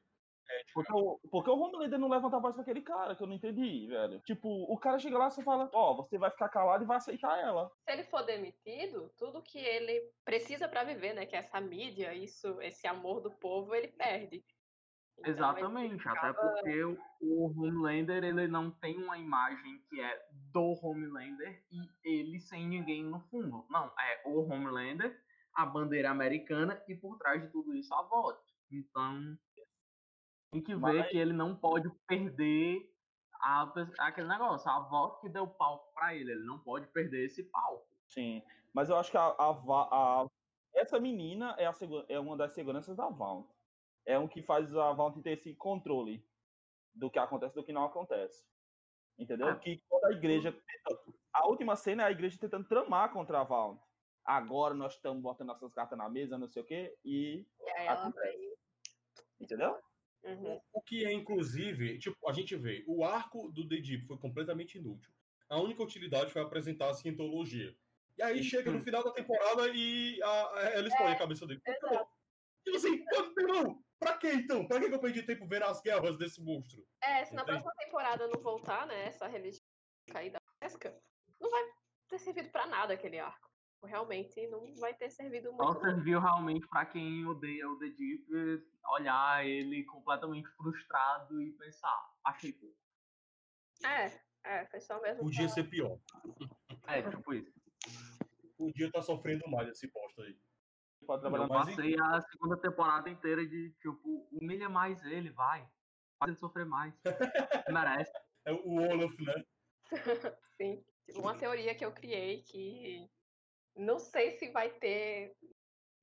Speaker 3: Porque o, porque o Homelander não levanta a voz pra aquele cara, que eu não entendi, velho. Tipo, o cara chega lá e só fala, ó, você vai ficar calado e vai aceitar ela.
Speaker 2: Se ele for demitido, tudo que ele precisa pra viver, né, que é essa mídia, isso, esse amor do povo, ele perde. Então,
Speaker 5: Exatamente, até
Speaker 2: acaba-
Speaker 5: porque o- o Homelander ele não tem uma imagem que é do Homelander e ele sem ninguém no fundo. Não, é o Homelander, a bandeira americana e por trás de tudo isso a VOT. Então tem que ver
Speaker 3: Mas-
Speaker 5: que ele não pode perder a aquele negócio, a VOT que deu palco pra ele, ele não pode perder esse palco.
Speaker 3: Sim. Mas eu acho que a, a, a- essa menina é, a, é uma das seguranças da Vaunt. É um que faz a Vaunt ter esse controle do que acontece e do que não acontece. Entendeu?
Speaker 5: É.
Speaker 3: Que quando a igreja. A última cena é a igreja tentando tramar contra a Vaunt. Agora nós estamos botando nossas cartas na mesa, não sei o quê, e.
Speaker 2: E
Speaker 3: acontece. Entendeu?
Speaker 2: Uhum.
Speaker 1: O que é, inclusive, tipo, a gente vê, o arco do The Deep foi completamente inútil. A única utilidade foi apresentar a cientologia. E aí chega no final da temporada e a, a- ela explode a cabeça dele.
Speaker 2: exato.
Speaker 1: Tipo assim, irmão, pra que então? Pra que que eu perdi tempo vendo as guerras desse monstro?
Speaker 2: É, se na próxima temporada não voltar, né, essa religião cair da pesca, não vai ter servido pra nada aquele arco. Realmente não vai ter servido
Speaker 5: Só
Speaker 2: muito.
Speaker 5: serviu realmente pra quem odeia o The Deep olhar ele completamente frustrado e pensar, achei pouco.
Speaker 2: É, é, foi só mesmo.
Speaker 1: Podia
Speaker 2: pra-
Speaker 1: ser pior.
Speaker 5: É, tipo isso.
Speaker 1: Podia estar sofrendo mais esse bosta aí.
Speaker 3: Pode
Speaker 5: Eu
Speaker 3: mais.
Speaker 5: passei a segunda temporada inteira de, tipo, humilha mais ele, vai. Faz ele sofrer mais. Merece.
Speaker 1: É o Olaf, né?
Speaker 2: Sim. Uma teoria que eu criei que não sei se vai ter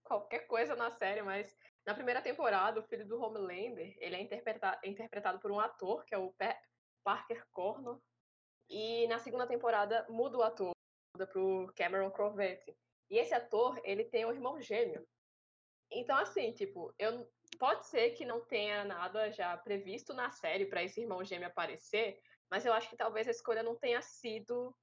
Speaker 2: qualquer coisa na série, mas na primeira temporada, o filho do Homelander, ele é interpreta- interpretado por um ator, que é o Pe- Parker Cornor, e na segunda temporada muda o ator, muda pro Cameron Crovetti. E esse ator, ele tem um irmão gêmeo. Então, assim, tipo, eu pode ser que não tenha nada já previsto na série para esse irmão gêmeo aparecer, mas eu acho que talvez a escolha não tenha sido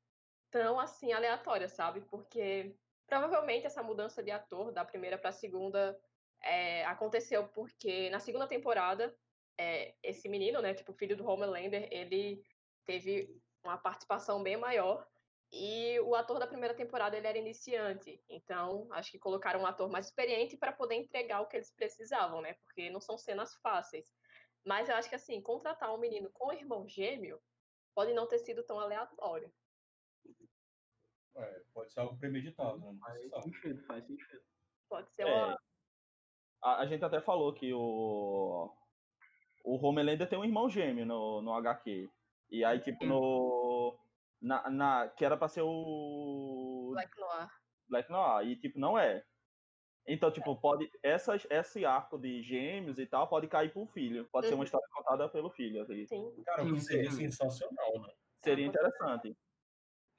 Speaker 2: tão assim aleatória, sabe? Porque provavelmente essa mudança de ator da primeira para a segunda é, aconteceu porque na segunda temporada é, esse menino, né, tipo filho do Homelander, ele teve uma participação bem maior e o ator da primeira temporada ele era iniciante, então acho que colocaram um ator mais experiente para poder entregar o que eles precisavam, né? Porque não são cenas fáceis. Mas eu acho que assim, contratar um menino com irmão gêmeo pode não ter sido tão aleatório.
Speaker 1: É, pode ser algo premeditado, né?
Speaker 5: Faz sentido, faz sentido.
Speaker 2: Pode ser
Speaker 3: É,
Speaker 2: uma.
Speaker 3: A, a gente até falou que o. O Homelander tem um irmão gêmeo no, no HQ. E aí, tipo, no. Na, na, que era pra ser o.
Speaker 2: Black Noir.
Speaker 3: Black Noir. E, tipo, não é. Então, tipo, pode. Essas, esse arco de gêmeos e tal pode cair pro filho. Pode ser uma
Speaker 2: Uhum.
Speaker 3: história contada pelo filho. assim.
Speaker 2: Sim.
Speaker 1: Cara, o que
Speaker 5: Sim,
Speaker 1: seria sensacional, né?
Speaker 3: Seria interessante.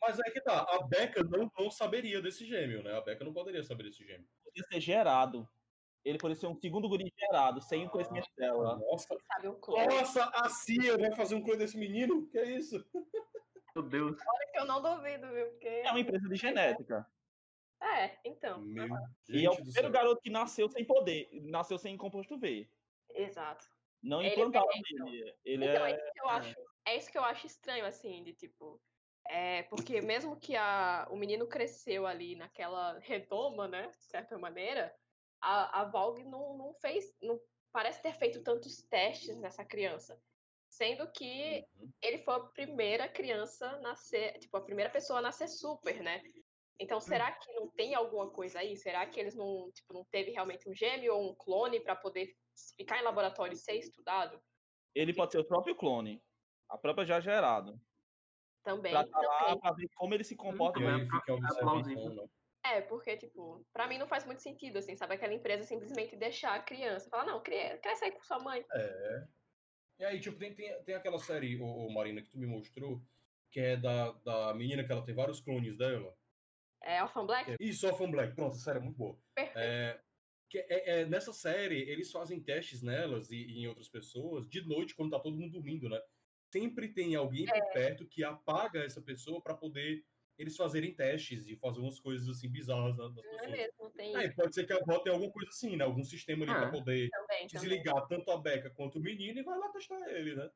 Speaker 1: Mas é que tá, a Becca não, não saberia desse gêmeo, né? A Becca não poderia saber desse gêmeo.
Speaker 3: Podia ser gerado. Ele poderia ser um segundo guri gerado, sem o conhecimento dela.
Speaker 1: Nossa,
Speaker 2: Sabe o clone?
Speaker 1: nossa, a Cia vai fazer um clone desse menino? Que é isso?
Speaker 5: Meu Deus.
Speaker 2: Olha que eu não duvido, viu? Porque.
Speaker 3: É uma empresa de genética.
Speaker 2: É, então.
Speaker 1: Meu
Speaker 3: E é o primeiro
Speaker 1: céu.
Speaker 3: garoto que nasceu sem poder. Nasceu sem composto V.
Speaker 2: Exato.
Speaker 3: Não
Speaker 2: Ele
Speaker 3: implantaram
Speaker 2: é, então.
Speaker 3: nele. Ele
Speaker 2: então, é...
Speaker 3: é.
Speaker 2: isso que eu acho. É isso que eu acho estranho, assim, de tipo. É, porque mesmo que a, o menino cresceu ali naquela redoma, né? De certa maneira, a, a Valve não, não fez, não parece ter feito tantos testes nessa criança. Sendo que
Speaker 1: Uhum.
Speaker 2: ele foi a primeira criança a nascer, tipo, a primeira pessoa a nascer super, né? Então, será que não tem alguma coisa aí? Será que eles não, tipo, não teve realmente um gêmeo ou um clone para poder ficar em laboratório e ser estudado?
Speaker 3: Ele pode ser o próprio clone. A própria já gerado.
Speaker 2: Também,
Speaker 3: Pra tá lá, pra ver como ele se comporta.
Speaker 1: E
Speaker 5: Também
Speaker 1: aí
Speaker 5: é
Speaker 1: fica né?
Speaker 2: É, porque, tipo, pra mim não faz muito sentido, assim, sabe? Aquela empresa simplesmente deixar a criança. Falar, não, cresce aí com sua mãe.
Speaker 1: E aí, tipo, tem, tem, tem aquela série, ô, ô, Marina, que tu me mostrou, que é da, da menina que ela tem vários clones dela.
Speaker 2: É Orphan Black?
Speaker 1: Isso, Orphan Black. Pronto, essa série é muito boa.
Speaker 2: Perfeito.
Speaker 1: É, que é, é, nessa série, eles fazem testes nelas e, e em outras pessoas de noite, quando tá todo mundo dormindo, né? Sempre tem alguém por perto que apaga essa pessoa pra poder eles fazerem testes e fazer umas coisas assim bizarras nas das
Speaker 2: Não é
Speaker 1: pessoas.
Speaker 2: mesmo, tem
Speaker 1: Aí
Speaker 2: isso
Speaker 1: pode ser que a avó tenha alguma coisa assim, né? Algum sistema ali
Speaker 5: É.
Speaker 1: pra poder
Speaker 2: também, também.
Speaker 1: desligar tanto a Beca quanto o menino e vai lá testar ele, né?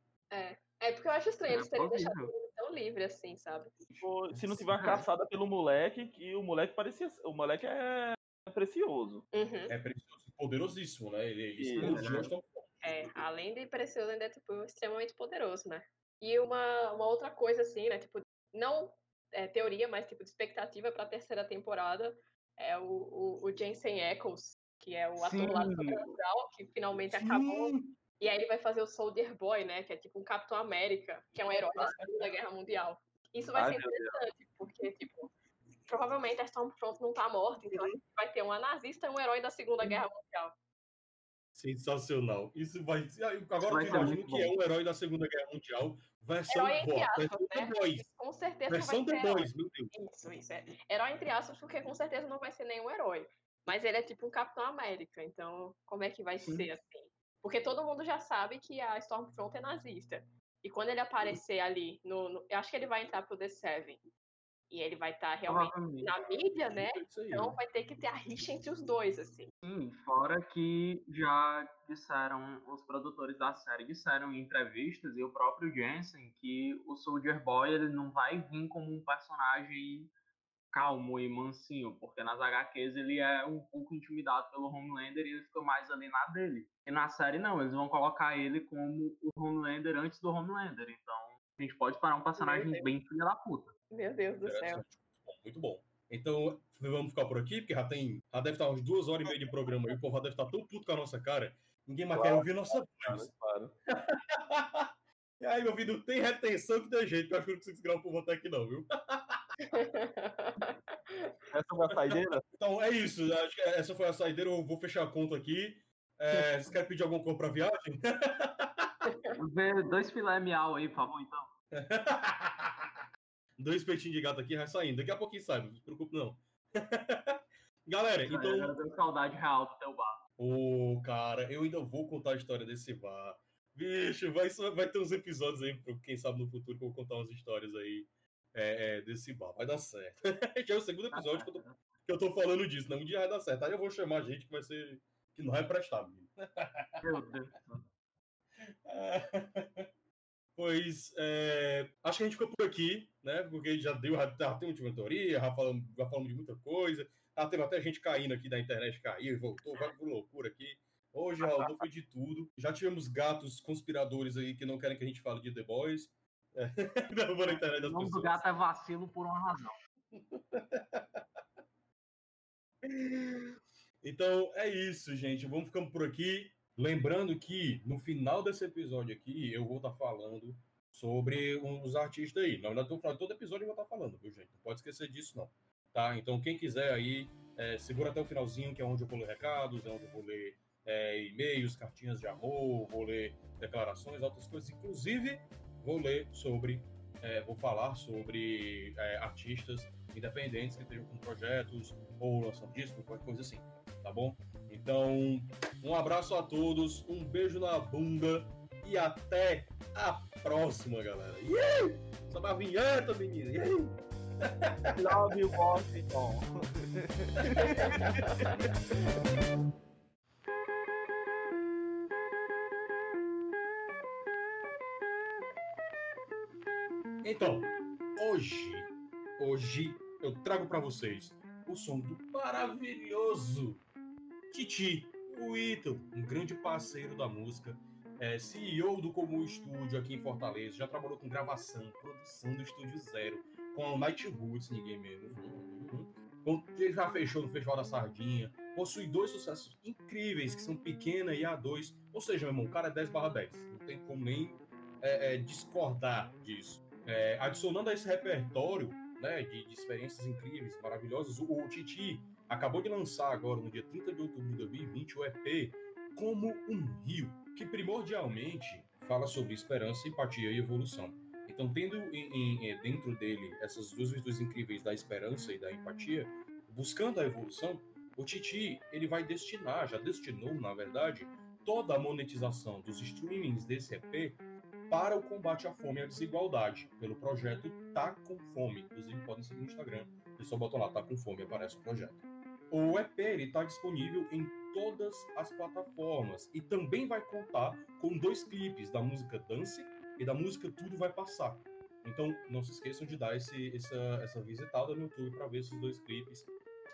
Speaker 2: É porque eu acho estranho
Speaker 5: É
Speaker 2: eles terem deixado ele tão livre assim, sabe?
Speaker 3: Tipo, Se não tiver uma
Speaker 5: É.
Speaker 3: caçada pelo moleque, que o moleque parecia. O moleque é precioso.
Speaker 2: Uhum.
Speaker 1: É precioso, poderosíssimo, né? Ele, ele explodiu
Speaker 5: né?
Speaker 2: É, além de precioso, ainda é tipo, extremamente poderoso, né? E uma, uma outra coisa, assim, né? Tipo, não é, teoria, mas tipo, de expectativa pra terceira temporada é o, o, o Jensen Ackles, que é o ator lá do
Speaker 5: Sim.
Speaker 2: Sobrenatural, que finalmente acabou. E aí ele vai fazer o Soldier Boy, né? Que é tipo um Capitão América, que é um herói da Segunda Guerra Mundial. Isso vai
Speaker 3: Ai,
Speaker 2: ser interessante, porque, tipo, provavelmente a Stormfront não tá morta, então a gente vai ter uma nazista e um herói da Segunda Guerra Mundial.
Speaker 1: Sensacional. Isso vai. Agora
Speaker 5: vai
Speaker 1: tu imagina que é um herói da Segunda Guerra Mundial, versão
Speaker 2: Herói entre aspas,
Speaker 1: versão The
Speaker 2: né?
Speaker 1: Boys.
Speaker 2: Com certeza
Speaker 1: Versão
Speaker 2: não
Speaker 1: The
Speaker 2: vai ser herói.
Speaker 1: Boys, meu Deus.
Speaker 2: Isso, isso. É. Herói entre aspas, porque com certeza não vai ser nenhum herói. Mas ele é tipo um Capitão América, então como é que vai
Speaker 5: Sim.
Speaker 2: ser assim? Porque todo mundo já sabe que a Stormfront é nazista. E quando ele aparecer ali, no, no- eu acho que ele vai entrar pro The Seven. E ele vai estar realmente
Speaker 5: Provavelmente.
Speaker 2: na mídia, né?
Speaker 1: É.
Speaker 2: Então vai ter que ter a rixa entre os dois, assim.
Speaker 5: Sim, fora que já disseram, os produtores da série disseram em entrevistas, e o próprio Jensen, que o Soldier Boy ele não vai vir como um personagem calmo e mansinho, porque nas HQs ele é um pouco intimidado pelo Homelander e ele fica mais ali na dele. E na série não, eles vão colocar ele como o Homelander antes do Homelander, então a gente pode parar um personagem bem filha da puta.
Speaker 2: Meu Deus do céu.
Speaker 1: Interessante. Muito bom. Então, vamos ficar por aqui, porque já tem. Já deve estar umas duas horas e meia de programa aí. O povo já deve estar tão puto com a nossa cara. Ninguém mais quer ouvir nossa voz.
Speaker 3: Claro.
Speaker 1: E aí, meu filho, tem retenção que tem jeito, que eu acho que eu não consigo segurar o povo até aqui, não, viu?
Speaker 3: Essa foi a saideira?
Speaker 1: Então é isso. Acho que essa foi a saideira. Eu vou fechar a conta aqui. É, vocês querem pedir alguma coisa pra viagem?
Speaker 5: Vê dois filé miau aí, por favor, então.
Speaker 1: Dois peitinhos de gato aqui vai saindo. Daqui a pouquinho sai, não se preocupe, não. Galera, então.
Speaker 5: Eu tenho saudade real do teu bar.
Speaker 1: Ô, cara, eu ainda vou contar a história desse bar. Bicho, vai, vai ter uns episódios aí, quem sabe no futuro, que eu vou contar umas histórias aí é, é, desse bar. Vai dar certo. Já é o segundo episódio que eu, tô, que eu tô falando disso, né? Um dia vai dar certo. Aí eu vou chamar gente que vai ser. que não vai prestar, menino.
Speaker 5: Meu Deus.
Speaker 1: Pois, é, acho que a gente ficou por aqui, né? Porque já deu, já, já tem uma teoria, já falamos, já falamos de muita coisa. Já teve até gente caindo aqui da internet, caiu e voltou, vai por loucura aqui. Hoje, Raul, foi de tudo. Já tivemos gatos conspiradores aí que não querem que a gente fale de The Boys. É, derrubando a internet
Speaker 5: O
Speaker 1: das
Speaker 5: nome do
Speaker 1: pessoas.
Speaker 5: gato é vacilo por uma razão.
Speaker 1: Então é isso, gente. Vamos ficando por aqui. Lembrando que no final desse episódio aqui, eu vou estar falando sobre uns artistas aí. Na verdade, todo episódio eu vou estar falando, viu, gente? Não pode esquecer disso, não. Tá? Então, quem quiser aí, é, segura até o finalzinho, que é onde eu vou ler recados, é onde eu vou ler é, e-mails, cartinhas de amor, vou ler declarações, outras coisas. Inclusive, vou ler sobre, é, vou falar sobre é, artistas independentes que estejam com projetos ou lançando disco, qualquer coisa assim, tá bom? Então, um abraço a todos, um beijo na bunda e até a próxima, galera. Yeah! Sobe a vinheta, menino. Yeah!
Speaker 3: Love Washington.
Speaker 1: Então, hoje, hoje eu trago para vocês o som do maravilhoso Titi, o Ítalo, um grande parceiro da música, é, CEO do Comum Estúdio aqui em Fortaleza, já trabalhou com gravação, produção do Estúdio Zero, com a Night Roots, ninguém menos. Ele já fechou no Festival da Sardinha, possui dois sucessos incríveis, que são Pequena e A2. Ou seja, meu irmão, o cara é 10 barra 10. Não tem como nem é, é, discordar disso. É, adicionando a esse repertório né, de, de, experiências incríveis, maravilhosas, o, o Titi acabou de lançar agora, no dia 30 de outubro de 2020, o EP Como um Rio, que primordialmente fala sobre esperança, empatia e evolução. Então, tendo em, em, eh, dentro dele essas duas virtudes incríveis da esperança e da empatia, buscando a evolução, o Titi ele vai destinar, já destinou, na verdade, toda a monetização dos streamings desse EP para o combate à fome e à desigualdade, pelo projeto Tá Com Fome. Inclusive, podem seguir no Instagram, e só botam lá Tá Com Fome, aparece o projeto. O EP está disponível em todas as plataformas e também vai contar com dois clipes da música Dance e da música Tudo Vai Passar. Então, não se esqueçam de dar esse, essa, essa visitada no YouTube para ver esses dois clipes.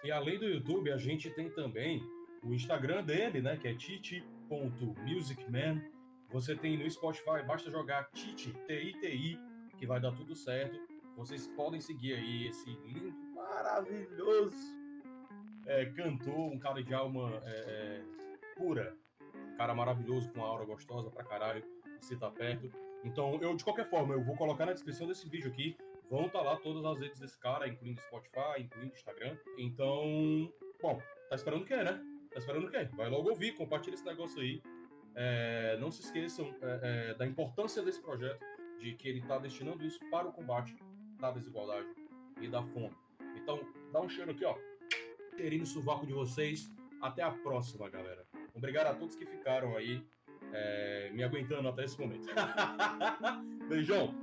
Speaker 1: E além do YouTube, a gente tem também o Instagram dele, né, que é titi.musicman. Você tem no Spotify, basta jogar Titi, T-I-T-I, que vai dar tudo certo. Vocês podem seguir aí esse lindo, maravilhoso é, cantor, um cara de alma é, é, pura, um cara maravilhoso, com uma aura gostosa pra caralho, você tá perto. Então, eu, de qualquer forma, eu vou colocar na descrição desse vídeo aqui, vão estar tá lá todas as redes desse cara, incluindo Spotify, incluindo Instagram. Então, bom, tá esperando o quê, né? Tá esperando o quê? Vai logo ouvir, compartilha esse negócio aí. É, não se esqueçam é, é, da importância desse projeto, de que ele está destinando isso para o combate da desigualdade e da fome. Então, dá um cheiro aqui, ó cheirinho no sovaco de vocês. Até a próxima, galera. Obrigado a todos que ficaram aí é, me aguentando até esse momento. Beijão!